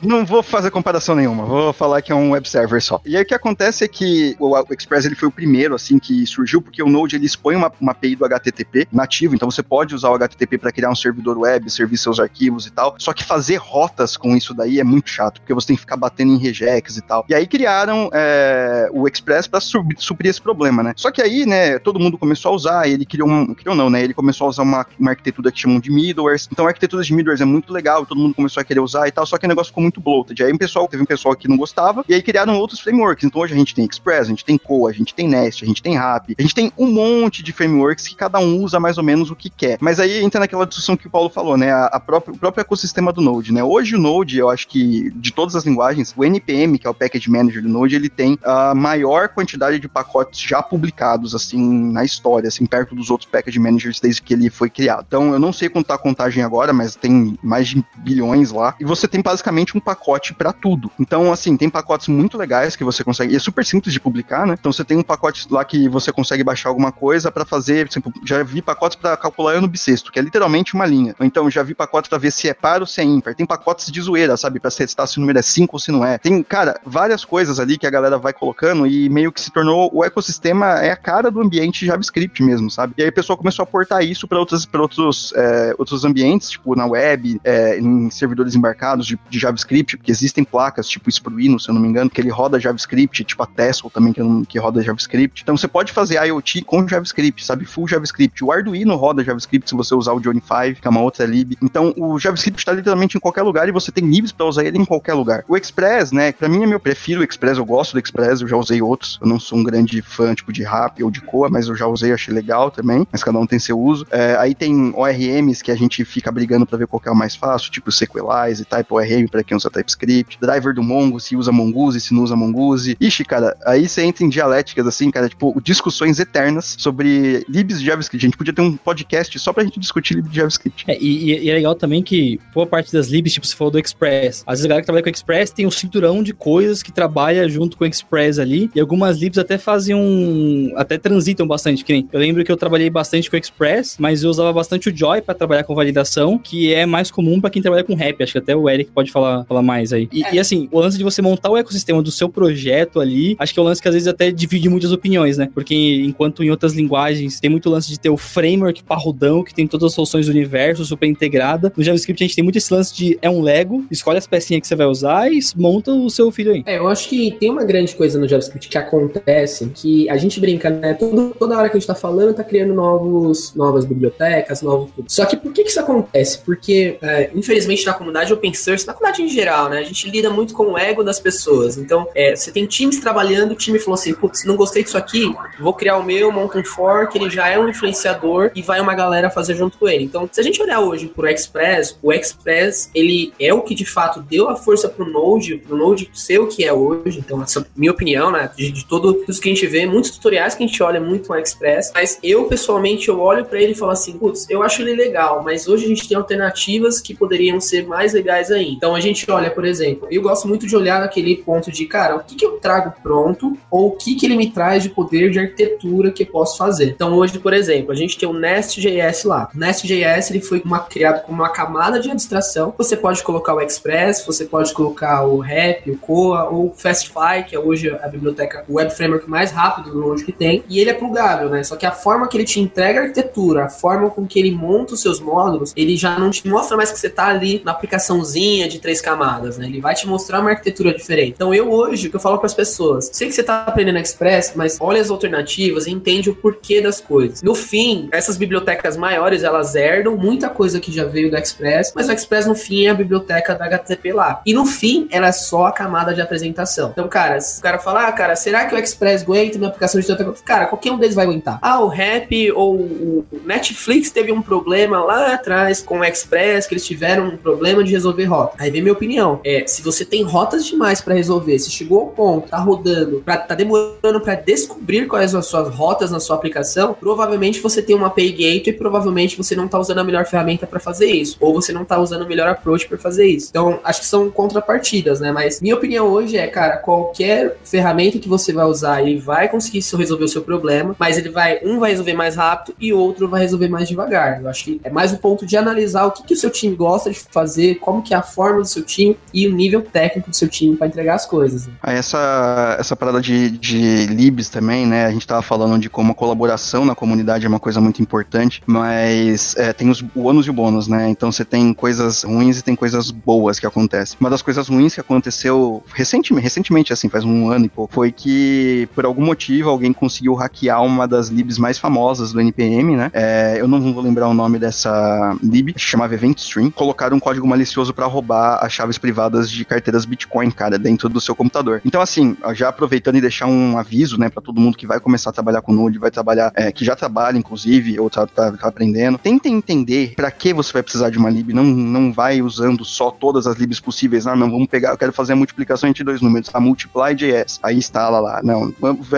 Speaker 3: Não vou fazer comparação nenhuma, vou falar que é um web server só. E aí o que acontece é que o, Express ele foi o primeiro assim que surgiu porque o Node ele expõe uma, uma API do HTTP nativo, então você pode usar o HTTP para criar um servidor web, servir seus arquivos e tal. Só que fazer rotas com isso daí é muito chato, porque você tem que ficar batendo em regex e tal. E aí criaram é, o Express para suprir esse problema, né? Só que aí, né, todo mundo começou a usar, ele criou um, criou não, né? Ele começou a usar uma, uma arquitetura que chamam de middlewares. Então a arquitetura de middlewares é muito legal, todo mundo começou a querer usar e tal, só que o negócio ficou muito bloated. Aí um pessoal, teve um pessoal que não gostava, e aí criaram outros frameworks. Então hoje a gente tem Express, a gente tem Coa, a gente tem Nest, a gente tem Rap, a gente tem um monte de frameworks que cada um usa mais ou menos o que quer. Mas aí entra naquela discussão que o Paulo falou, né? A, a própria, o próprio ecossistema do Node, né? Hoje o Node, eu acho que de todas as linguagens, o NPM, que é o Package Manager do Node, ele tem a maior quantidade de pacotes já publicados, assim, na história, assim, perto dos outros Package Managers desde que ele foi criado. Então, eu não sei contar a contagem agora, mas tem mais de bilhões lá. E você tem basicamente um pacote para tudo. Então, assim, tem pacotes muito legais que você consegue. E é super simples de publicar, né? Então, você tem um pacote lá que você consegue baixar alguma coisa para fazer. Exemplo, já vi pacotes para calcular ano bissexto, que é literalmente uma linha. Ou então, já vi pacotes para ver se é par ou se é ímpar. Tem pacotes de zoeira, sabe? Pra testar se o número é 5 ou se não é. Tem, cara, várias coisas ali que a galera vai colocando e meio que se tornou o ecossistema é a cara do ambiente JavaScript mesmo, sabe? E aí o pessoal começou a portar isso para outros, pra outros, é, outros ambientes, tipo na web, é, em servidores embarcados de, de, JavaScript, porque existem placas, tipo Spruino, se eu não me engano, que ele roda JavaScript, tipo a Tesla também, que, que roda JavaScript. Então você pode fazer IoT com JavaScript, sabe? Full JavaScript. O Arduino roda JavaScript se você usar o Johnny 5, que é uma outra lib. Então o JavaScript está literalmente em qualquer lugar e você tem libs para usar ele em qualquer lugar. O Express, né? Pra mim é meu prefiro o Express, eu gosto do Express, eu já usei outros. Eu não sou um grande fã, tipo, de Rap ou de Coa, mas eu já usei, achei legal também. Mas cada um tem seu uso. É, aí tem ORMs que a gente fica brigando para ver qual é o mais fácil, tipo Sequelize e Type ORM para quem usa TypeScript. Driver do Mongo, se usa Mongoose, se não usa Mongoose. Ixi, cara, aí você entra em dialéticas assim, cara, tipo, discussões eternas sobre libs de JavaScript. A gente podia ter um podcast só pra gente discutir libs de JavaScript.
Speaker 4: É, e, e, é legal também que boa parte das libs, tipo, você falou do Express. Às vezes a galera que trabalha com Express tem um cinturão de coisas que trabalha junto com o Express ali. E algumas libs até fazem um. até transitam bastante. Que nem, eu lembro que eu trabalhei bastante com Express, mas eu usava bastante o Joy para trabalhar com validação, que é mais comum para quem trabalha com rap. Acho que até o Eric pode falar, falar mais aí. E,
Speaker 2: É.
Speaker 4: e, assim, o lance de você montar o ecossistema do seu projeto ali, acho que é um lance que às vezes até divide muitas opiniões, né? Porque enquanto em outras linguagens tem muito lance de ter o framework parrudão, que tem todas as soluções do universo, super integrada, no JavaScript a gente tem muito esse lance de é um Lego, escolhe as pecinhas que você vai usar e monta o seu filho aí.
Speaker 2: É, eu acho que tem uma grande coisa no JavaScript que acontece, que a gente brinca, né? Todo, toda hora que a gente tá falando, tá criando novos, novas bibliotecas, novos tudo. Só que por que que isso acontece? Porque, é, infelizmente, na comunidade open source, na comunidade em geral, né? A gente lida muito com o ego das pessoas. Então, é, você tem times trabalhando, o time falou assim, putz, não gostei disso aqui, vou criar o meu, monta um fork, ele já é um influenciador e vai uma galera fazer junto com ele. Então, se a gente olhar hoje pro Express, o Express, ele é o que de fato deu a força pro Node, pro Node ser o que é hoje. Então, essa é a minha opinião, né? De, de todos que a gente vê, muitos tutoriais que a gente olha muito no Express, mas eu, pessoalmente, eu olho pra ele e falo assim, putz, eu acho ele legal, mas hoje a gente tem alternativas que poderiam ser mais legais ainda. Então, a gente olha, por exemplo, eu gosto muito de olhar naquele ponto de, cara, o que, que eu trago pronto ou o que, que ele me traz de poder de arquitetura que eu posso fazer. Então, hoje, por exemplo, a gente tem o Nest.js lá. O Nest.js ele foi uma, criado como uma camada de abstração. Você pode colocar o Express, você pode colocar o Rap, o Koa ou o Fastify, que é hoje a biblioteca, o web framework mais rápido do Node que tem. E ele é plugável, né? Só que a forma que ele te entrega a arquitetura, a forma com que ele monta os seus módulos, ele já não te mostra mais que você tá ali na aplicaçãozinha de três camadas, né? Ele vai te mostrar uma arquitetura diferente. Então eu hoje, o que eu falo para as pessoas, sei que você tá aprendendo Express, mas olha as alternativas e entende o porquê das coisas. No fim, essas bibliotecas maiores, elas herdam muita coisa que já veio do Express, mas o Express no fim é a biblioteca da HTTP lá. E no fim, ela é só a camada de apresentação. Então, cara, se o cara fala, ah, cara, será que o Express aguenta minha aplicação de tanta? Cara, qualquer um deles vai aguentar. Ah, o Rap ou o Netflix teve um problema lá atrás com o Express, que eles tiveram um problema de resolver rota. Aí vem minha opinião. É, se você tem rotas demais para resolver, se chegou ao ponto, tá rodando, pra, tá demorando para descobrir quais são as suas rotas na sua aplicação, provavelmente você tem uma API Gateway e provavelmente você não tá usando a melhor ferramenta para fazer isso, ou você não tá usando o melhor approach para fazer isso. Então, acho que são contrapartidas, né? Mas minha opinião hoje é, cara, qualquer ferramenta que você vai usar, ele vai conseguir resolver o seu problema, mas ele vai, um vai resolver mais rápido e outro vai resolver mais devagar. Eu acho que é mais o ponto de analisar o que, que o seu time gosta de fazer, como que é a forma do seu time e o nível técnico do seu time para entregar as coisas. Né?
Speaker 3: Essa, essa parada de, de libs também, né? A gente tava falando de como a colaboração na comunidade é uma coisa muito importante, mas é, tem os, o ônus e o bônus, né? Então você tem coisas ruins e tem coisas boas que acontecem. Uma das coisas ruins que aconteceu recentemente, recentemente assim, faz um ano e pouco, foi que por algum motivo alguém conseguiu hackear uma das libs mais famosas do NPM, né? É, eu não vou lembrar o nome dessa lib, chamava Event Stream. Colocaram um código malicioso para roubar as chaves privadas de carteiras Bitcoin, cara, dentro do seu computador. Então, assim, já aproveitando e deixar um aviso, né, para todo mundo que vai começar a trabalhar com Node, vai trabalhar, é, que já trabalha, inclusive, ou tá, tá, tá aprendendo, tenta entender para que você vai precisar de uma lib. Não, não vai usando só todas as libs possíveis. Ah, não, vamos pegar, eu quero fazer a multiplicação entre dois números, a multiply.js. Aí instala lá. Não,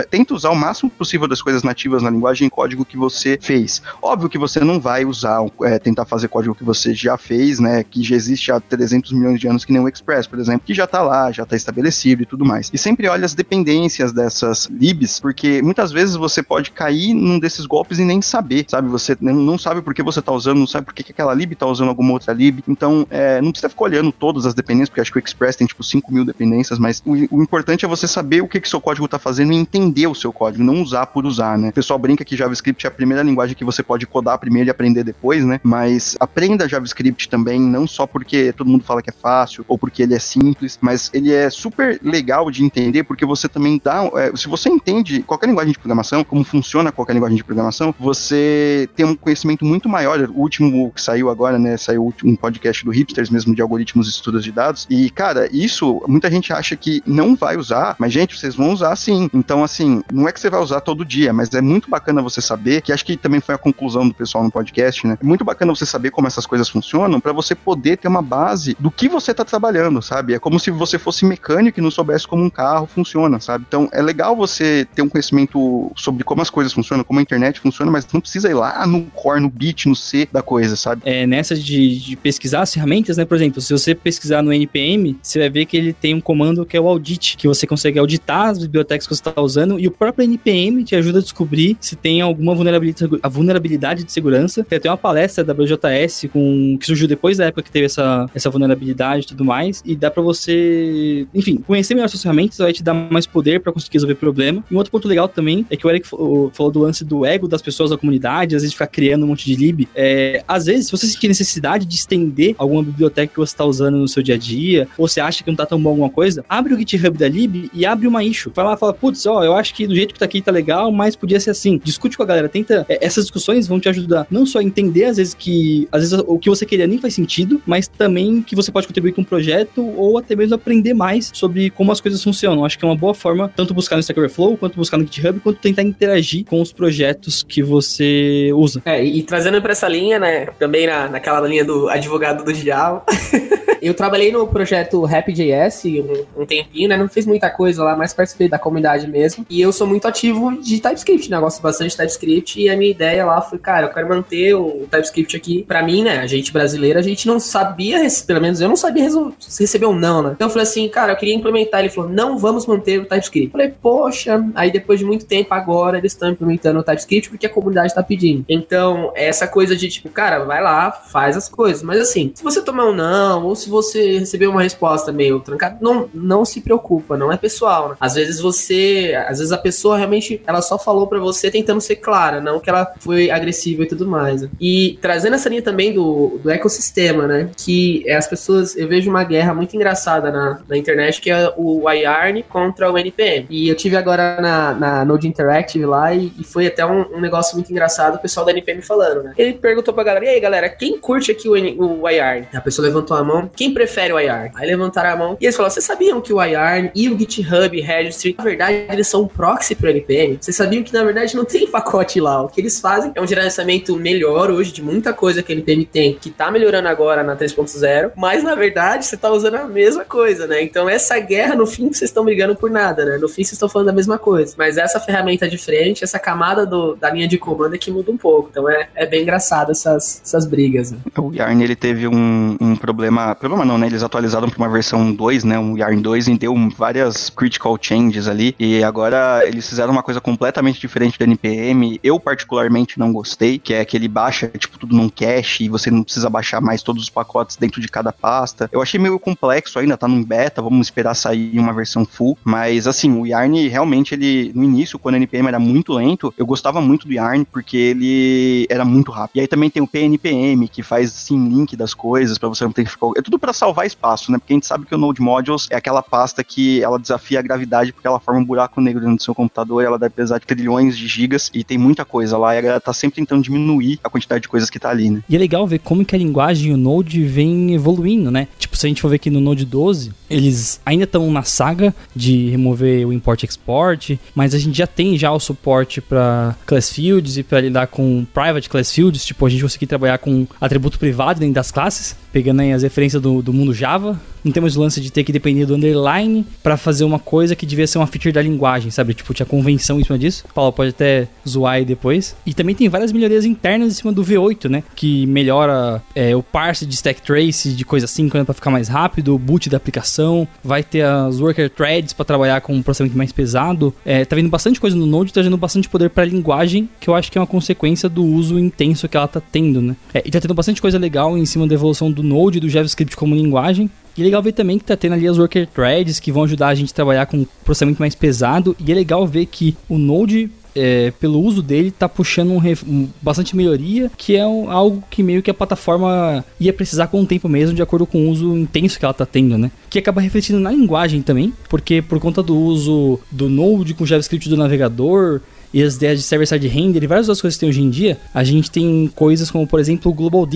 Speaker 3: tenta usar o máximo possível das coisas nativas na linguagem em código que você fez. Óbvio que você não vai usar, é, tentar fazer código que você já fez, né, que já existe há 300 milhões de anos, que nem o Express, por exemplo, que já tá lá, já tá estabelecido e tudo mais. E sempre olha as dependências dessas libs, porque muitas vezes você pode cair num desses golpes e nem saber, sabe? Você não sabe por que você tá usando, não sabe por que aquela lib tá usando alguma outra lib. Então, é, não precisa ficar olhando todas as dependências, porque acho que o Express tem tipo 5 mil dependências, mas o, o importante é você saber o que que seu código tá fazendo e entender o seu código, não usar por usar, né? O pessoal brinca que JavaScript é a primeira linguagem que você pode codar primeiro e aprender depois, né? Mas aprenda JavaScript também, não só porque todo mundo fala que é fácil ou porque ele é simples, mas ele é super legal de entender porque você também dá. É, se você entende qualquer linguagem de programação, como funciona qualquer linguagem de programação, você tem um conhecimento muito maior. O último que saiu agora, né? Saiu um podcast do Hipsters mesmo de algoritmos e estudos de dados. E, cara, isso muita gente acha que não vai usar, mas, gente, vocês vão usar sim. Então, assim, não é que você vai usar todo dia, mas é muito bacana você saber, que acho que também foi a conclusão do pessoal no podcast, né? É muito bacana você saber como essas coisas funcionam para você poder ter uma base do que você tá trabalhando, sabe? É como se você fosse mecânico e não soubesse como um carro funciona, sabe? Então, é legal você ter um conhecimento sobre como as coisas funcionam, como a internet funciona, mas não precisa ir lá no core, no bit, no C da coisa, sabe?
Speaker 4: É, nessa de, de pesquisar as ferramentas, né? Por exemplo, se você pesquisar no NPM, você vai ver que ele tem um comando que é o audit, que você consegue auditar as bibliotecas que você está usando e o próprio NPM te ajuda a descobrir se tem alguma vulnerabilidade, vulnerabilidade de segurança. Tem até uma palestra da BJS com, que surgiu depois da época que teve essa, essa vulnerabilidade e tudo mais, e dá para você, enfim, conhecer melhor suas ferramentas, vai te dar mais poder para conseguir resolver problema. E um outro ponto legal também é que o Eric falou do lance do ego das pessoas da comunidade, às vezes ficar criando um monte de lib. É, às vezes, se você sentir necessidade de estender alguma biblioteca que você está usando no seu dia a dia, ou você acha que não tá tão bom alguma coisa, abre o GitHub da lib e abre uma issue. Vai lá e fala, putz, ó, eu acho que do jeito que tá aqui tá legal, mas podia ser assim. Discute com a galera, tenta. É, essas discussões vão te ajudar não só a entender, às vezes, que às vezes o que você queria nem faz sentido, mas também que você pode contribuir com um projeto ou até mesmo aprender mais sobre como as coisas funcionam. Acho que é uma boa forma tanto buscar no Stack Overflow, quanto buscar no GitHub, quanto tentar interagir com os projetos que você usa.
Speaker 2: É, e, trazendo para essa linha, né, também na, naquela linha do advogado do diabo. eu trabalhei no projeto Rap.js um, um tempinho, né? Não fiz muita coisa lá, mas participei da comunidade mesmo. E eu sou muito ativo de TypeScript, né? Eu gosto bastante de TypeScript. E a minha ideia lá foi, cara, eu quero manter o TypeScript aqui. Pra mim, né? A gente brasileira, a gente não sabia, pelo menos eu não sabia se receber um não, né? Então eu falei assim, cara, eu queria implementar. Ele falou, não vamos manter o TypeScript. Eu falei, poxa, aí depois de muito tempo, agora eles estão implementando o TypeScript porque a comunidade tá pedindo. Então, essa coisa de tipo, cara, vai lá, faz as coisas. Mas assim, se você tomar um não, ou se você receber uma resposta meio trancada, não, não se preocupa, não é pessoal, né? Às vezes você, às vezes a pessoa realmente, ela só falou para você tentando ser clara, não que ela foi agressiva e tudo mais. Né? E trazendo essa linha também do, do ecossistema, né? Que é as pessoas, eu vejo uma guerra muito engraçada na, na internet, que é o iArn contra o NPM. E eu tive agora na, na Node Interactive lá e, e foi até um, um, negócio muito engraçado o pessoal da NPM falando, né? Ele perguntou pra galera, e aí galera, quem curte aqui o, o iArn? A pessoa levantou a mão, quem prefere o iArn? Aí levantaram a mão e eles falaram, vocês sabiam que o iArn e o GitHub Registry, na verdade, eles são um proxy pro NPM? Vocês sabiam que, na verdade, não tem pacote lá. O que eles fazem é um gerenciamento melhor hoje de muita coisa que a NPM tem, que tá melhorando agora na 3.0, mas, na verdade, você tá usando a mesma coisa, né? Então, essa guerra, no fim, vocês estão brigando por nada, né? No fim, vocês estão falando da mesma coisa. Mas essa ferramenta de frente, essa camada do, da linha de comando é que muda um pouco. Então, é, é bem engraçado essas, essas brigas. Né?
Speaker 3: O Yarn, ele teve um, um problema, problema não, né? Eles atualizaram para uma versão 2, né? Um Yarn 2 e deu várias critical changes ali. E agora eles fizeram uma coisa completamente diferente do NPM. Eu, particularmente, não gostei, que é que ele baixa, tipo, tudo num cache e você não precisa baixar mais todos os pacotes dentro de cada pasta. Eu achei meio complexo ainda, tá num beta, vamos esperar sair uma versão full. Mas, assim, o Yarn realmente, ele, no início, quando o NPM era muito lento, eu gostava muito do Yarn porque ele era muito rápido. E aí também tem o PNPM, que faz, assim, link das coisas para você não ter que ficar. É tudo para salvar espaço, né? Porque a gente sabe que o Node Modules é aquela pasta que ela desafia a gravidade porque ela forma um buraco negro dentro do seu computador, ela deve pesar de trilhões de gigas e tem muita coisa lá, e ela tá sempre tentando diminuir a quantidade de coisas que tá ali, né?
Speaker 4: E é legal ver como que a linguagem e o Node vem evoluindo, né? Tipo, se a gente for ver aqui no Node 12, eles ainda estão na saga de remover o import export, mas a gente já tem já o suporte para class fields e para lidar com private class fields, tipo, a gente conseguir trabalhar com atributo privado dentro das classes, pegando aí as referências do, do mundo Java, não temos lance de ter que depender do underline para fazer uma coisa que devia ser uma feature da linguagem, sabe? Tipo, tinha convenção em cima disso. O Paulo pode até zoar aí depois. E também tem várias melhorias internas em cima do V8, né? Que melhora é, o parse de stack trace, de coisa assim, para ficar mais rápido, o boot da aplicação. Vai ter as worker threads para trabalhar com um processamento mais pesado. É, tá vindo bastante coisa no Node, trazendo bastante poder para a linguagem, que eu acho que é uma consequência do uso intenso que ela tá tendo, né? É, e tá tendo bastante coisa legal em cima da evolução do Node do JavaScript como linguagem. E é legal ver também que tá tendo ali as worker threads que vão ajudar a gente a trabalhar com um processamento mais pesado. E é legal ver que o Node é, pelo uso dele, tá puxando um, um, bastante melhoria, que é um, algo que meio que a plataforma ia precisar com o tempo mesmo, de acordo com o uso intenso que ela tá tendo, né? Que acaba refletindo na linguagem também, porque por conta do uso do Node com JavaScript do navegador, e as ideias de server-side render e várias outras coisas que tem hoje em dia, a gente tem coisas como, por exemplo, o Global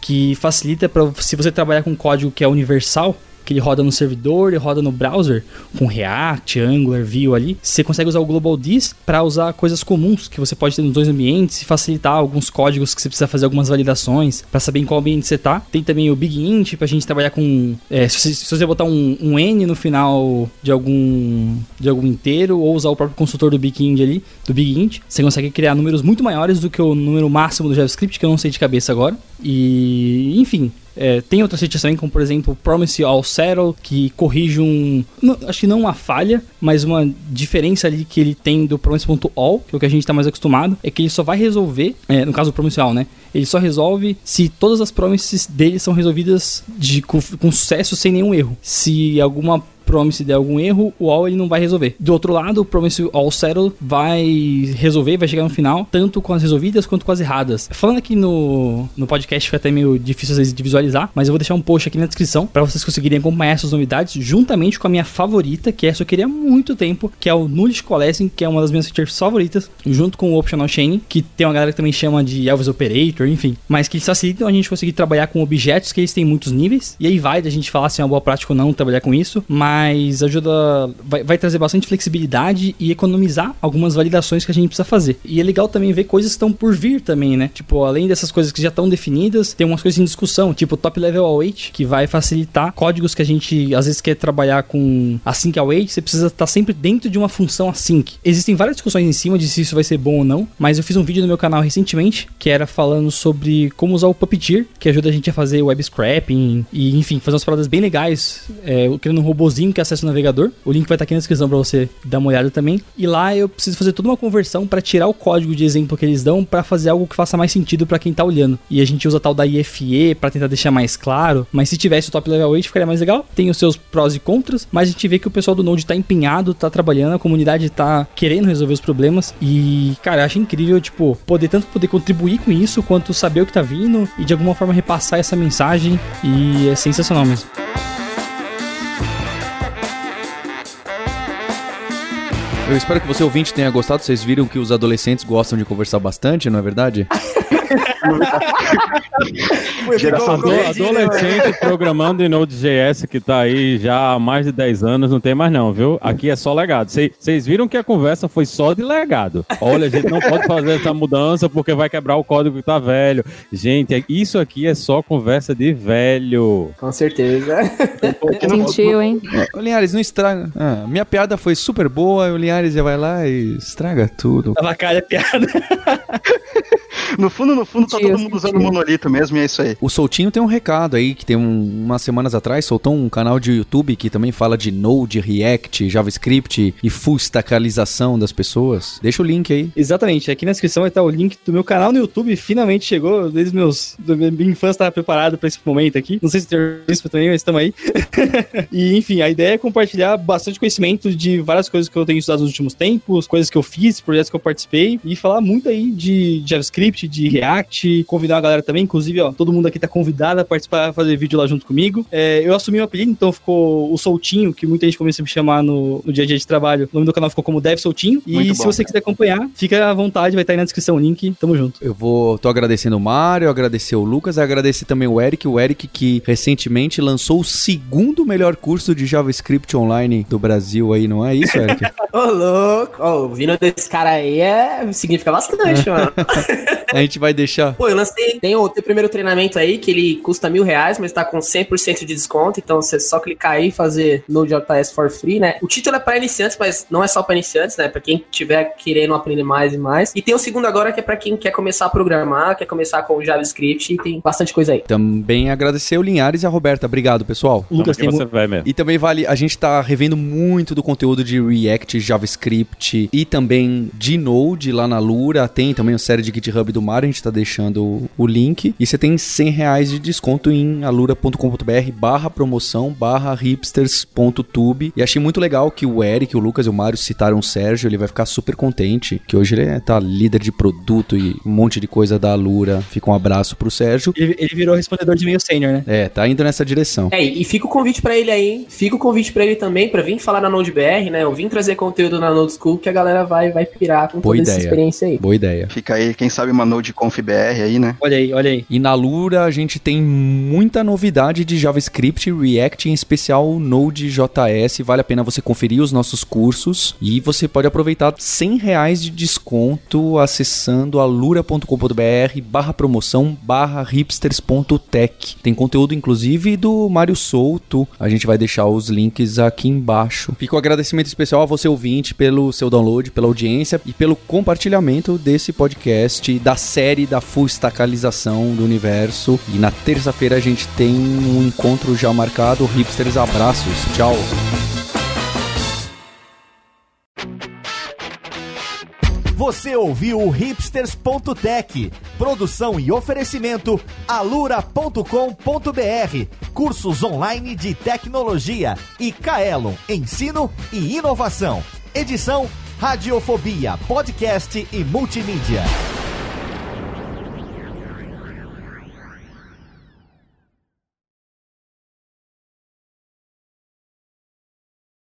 Speaker 4: que facilita para se você trabalhar com código que é universal, que ele roda no servidor, ele roda no browser, com React, Angular, Vue ali. Você consegue usar o Global Dis para usar coisas comuns que você pode ter nos dois ambientes e facilitar alguns códigos que você precisa fazer algumas validações para saber em qual ambiente você tá. Tem também o Big Int para a gente trabalhar com. É, se, você, se, você, botar um, um, N no final de algum de algum inteiro ou usar o próprio construtor do Big Int ali, do Big Int, você consegue criar números muito maiores do que o número máximo do JavaScript, que eu não sei de cabeça agora. E, enfim, é, tem outras features também, como por exemplo Promise All Settle, que corrige um. Não, acho que não uma falha, mas uma diferença ali que ele tem do Promise.all, que é o que a gente está mais acostumado, é que ele só vai resolver, é, no caso do Promise All, né? ele só resolve se todas as promises dele são resolvidas de, com, com sucesso sem nenhum erro. Se alguma promise der algum erro, o all ele não vai resolver. Do outro lado, o promise all settle vai resolver, vai chegar no final, tanto com as resolvidas quanto com as erradas. Falando aqui no, no podcast, fica até meio difícil às vezes de visualizar, mas eu vou deixar um post aqui na descrição para vocês conseguirem acompanhar essas novidades juntamente com a minha favorita, que essa eu queria há muito tempo, que é o Nullish Coalescing, que é uma das minhas features favoritas, junto com o Optional Chaining, que tem uma galera que também chama de Elvis Operator, enfim, mas que facilitam a gente conseguir trabalhar com objetos que eles têm muitos níveis, e aí vai da gente falar se é uma boa prática ou não trabalhar com isso, mas mas ajuda. Vai, vai, trazer bastante flexibilidade e economizar algumas validações que a gente precisa fazer. E é legal também ver coisas que estão por vir também, né? Tipo, além dessas coisas que já estão definidas, tem umas coisas em discussão, tipo top level await, que vai facilitar códigos que a gente às vezes quer trabalhar com async await, você precisa estar sempre dentro de uma função async. Existem várias discussões em cima de se isso vai ser bom ou não, mas eu fiz um vídeo no meu canal recentemente que era falando sobre como usar o Puppeteer, que ajuda a gente a fazer web scrapping e, enfim, fazer umas paradas bem legais, é, criando um robozinho que acessa o navegador. O link vai estar aqui na descrição para você dar uma olhada também. E lá eu preciso fazer toda uma conversão para tirar o código de exemplo que eles dão para fazer algo que faça mais sentido para quem tá olhando. E a gente usa tal da IFE para tentar deixar mais claro, mas se tivesse o top level 8 ficaria mais legal. Tem os seus prós e contras, mas a gente vê que o pessoal do Node tá empenhado, tá trabalhando, a comunidade tá querendo resolver os problemas e, cara, eu acho incrível, tipo, poder tanto poder contribuir com isso quanto saber o que tá vindo e de alguma forma repassar essa mensagem e é sensacional mesmo.
Speaker 1: Eu espero que você ouvinte tenha gostado. Vocês viram que os adolescentes gostam de conversar bastante, não é verdade?
Speaker 6: Geração adolescente programando em Node.js que tá aí já há mais de 10 anos, não tem mais não, viu? Aqui é só legado. Vocês viram que a conversa foi só de legado. Olha, a gente não pode fazer essa mudança porque vai quebrar o código que tá velho. Gente, isso aqui é só conversa de velho.
Speaker 2: Com certeza.
Speaker 5: Gentil, hein?
Speaker 1: O Linhares, não estraga. Ah, minha piada foi super boa, o Linhares já vai lá e estraga tudo.
Speaker 4: Avacalha a piada.
Speaker 3: No fundo, no fundo, tá todo mundo usando monolito mesmo e é isso aí.
Speaker 1: O Soltinho tem um recado aí, que tem um, umas semanas atrás, soltou um canal de YouTube que também fala de Node, React, JavaScript e full stackalização das pessoas. Deixa o link aí.
Speaker 4: Exatamente, aqui na descrição vai estar o link do meu canal no YouTube, finalmente chegou, desde meus... Minha infância estava preparado para esse momento aqui. Não sei se tem isso também, mas estamos aí. e, enfim, a ideia é compartilhar bastante conhecimento de várias coisas que eu tenho estudado nos últimos tempos, coisas que eu fiz, projetos que eu participei, e falar muito aí de JavaScript, de React, convidar a galera também, inclusive, ó, todo mundo aqui tá convidado a participar, fazer vídeo lá junto comigo. É, eu assumi o apelido, então ficou o Soltinho, que muita gente começou a me chamar no, no dia a dia de trabalho. O nome do canal ficou como Dev Soltinho. E muito se bom, você quiser acompanhar, fica à vontade, vai estar aí na descrição o link. Tamo junto.
Speaker 1: Eu vou, tô agradecendo o Mário, agradecer o Lucas, agradecer também o Eric, o Eric que recentemente lançou o segundo melhor curso de JavaScript online do Brasil aí, não é isso, Eric?
Speaker 2: Ô, louco! Ô, vindo desse cara aí é... significa bastante, mano.
Speaker 1: a gente vai deixar.
Speaker 2: Pô, eu lancei. Tem o teu primeiro treinamento aí, que ele custa mil reais, mas tá com 100% de desconto. Então você só clicar aí e fazer Node.js for free, né? O título é para iniciantes, mas não é só para iniciantes, né? Para quem tiver querendo aprender mais e mais. E tem o segundo agora que é para quem quer começar a programar, quer começar com JavaScript e tem bastante coisa aí.
Speaker 1: Também agradecer o Linhares e a Roberta. Obrigado, pessoal.
Speaker 6: Lucas, tem você vai mesmo.
Speaker 1: E também vale, a gente tá revendo muito do conteúdo de React, JavaScript e também de Node lá na Lura. Tem também a série de GitHub do Mar, a gente tá deixando o link. E você tem 100 reais de desconto em alura.com.br barra promoção barra hipsters.tube. E achei muito legal que o Eric, o Lucas e o Mário citaram o Sérgio. Ele vai ficar super contente, que hoje ele é, tá líder de produto e um monte de coisa da Alura. Fica um abraço pro Sérgio.
Speaker 4: Ele, ele virou respondedor de e-mail sênior, né?
Speaker 1: É, tá indo nessa direção.
Speaker 2: É, e fica o convite para ele aí, fica o convite para ele também para vir falar na NodeBR, né? Eu vim trazer conteúdo na Node School que a galera vai, vai pirar com
Speaker 1: Boa
Speaker 2: toda
Speaker 1: ideia.
Speaker 2: essa experiência aí.
Speaker 1: Boa ideia.
Speaker 3: Fica aí, quem sabe uma Node Conf BR aí, né?
Speaker 4: Olha aí, olha aí.
Speaker 1: E na Lura a gente tem muita novidade de JavaScript, React, em especial Node.js. Vale a pena você conferir os nossos cursos e você pode aproveitar 100 reais de desconto acessando alura.com.br barra promoção barra hipsters.tech. Tem conteúdo inclusive do Mário Souto. A gente vai deixar os links aqui embaixo. Fica o um agradecimento especial a você ouvinte pelo seu download, pela audiência e pelo compartilhamento desse podcast da série da full stackalização do universo. E na terça-feira a gente tem um encontro já marcado. Hipsters, abraços. Tchau.
Speaker 7: Você ouviu o hipsters.tech, produção e oferecimento alura.com.br, cursos online de tecnologia e Kaelon, ensino e inovação. Edição Radiofobia, podcast e multimídia.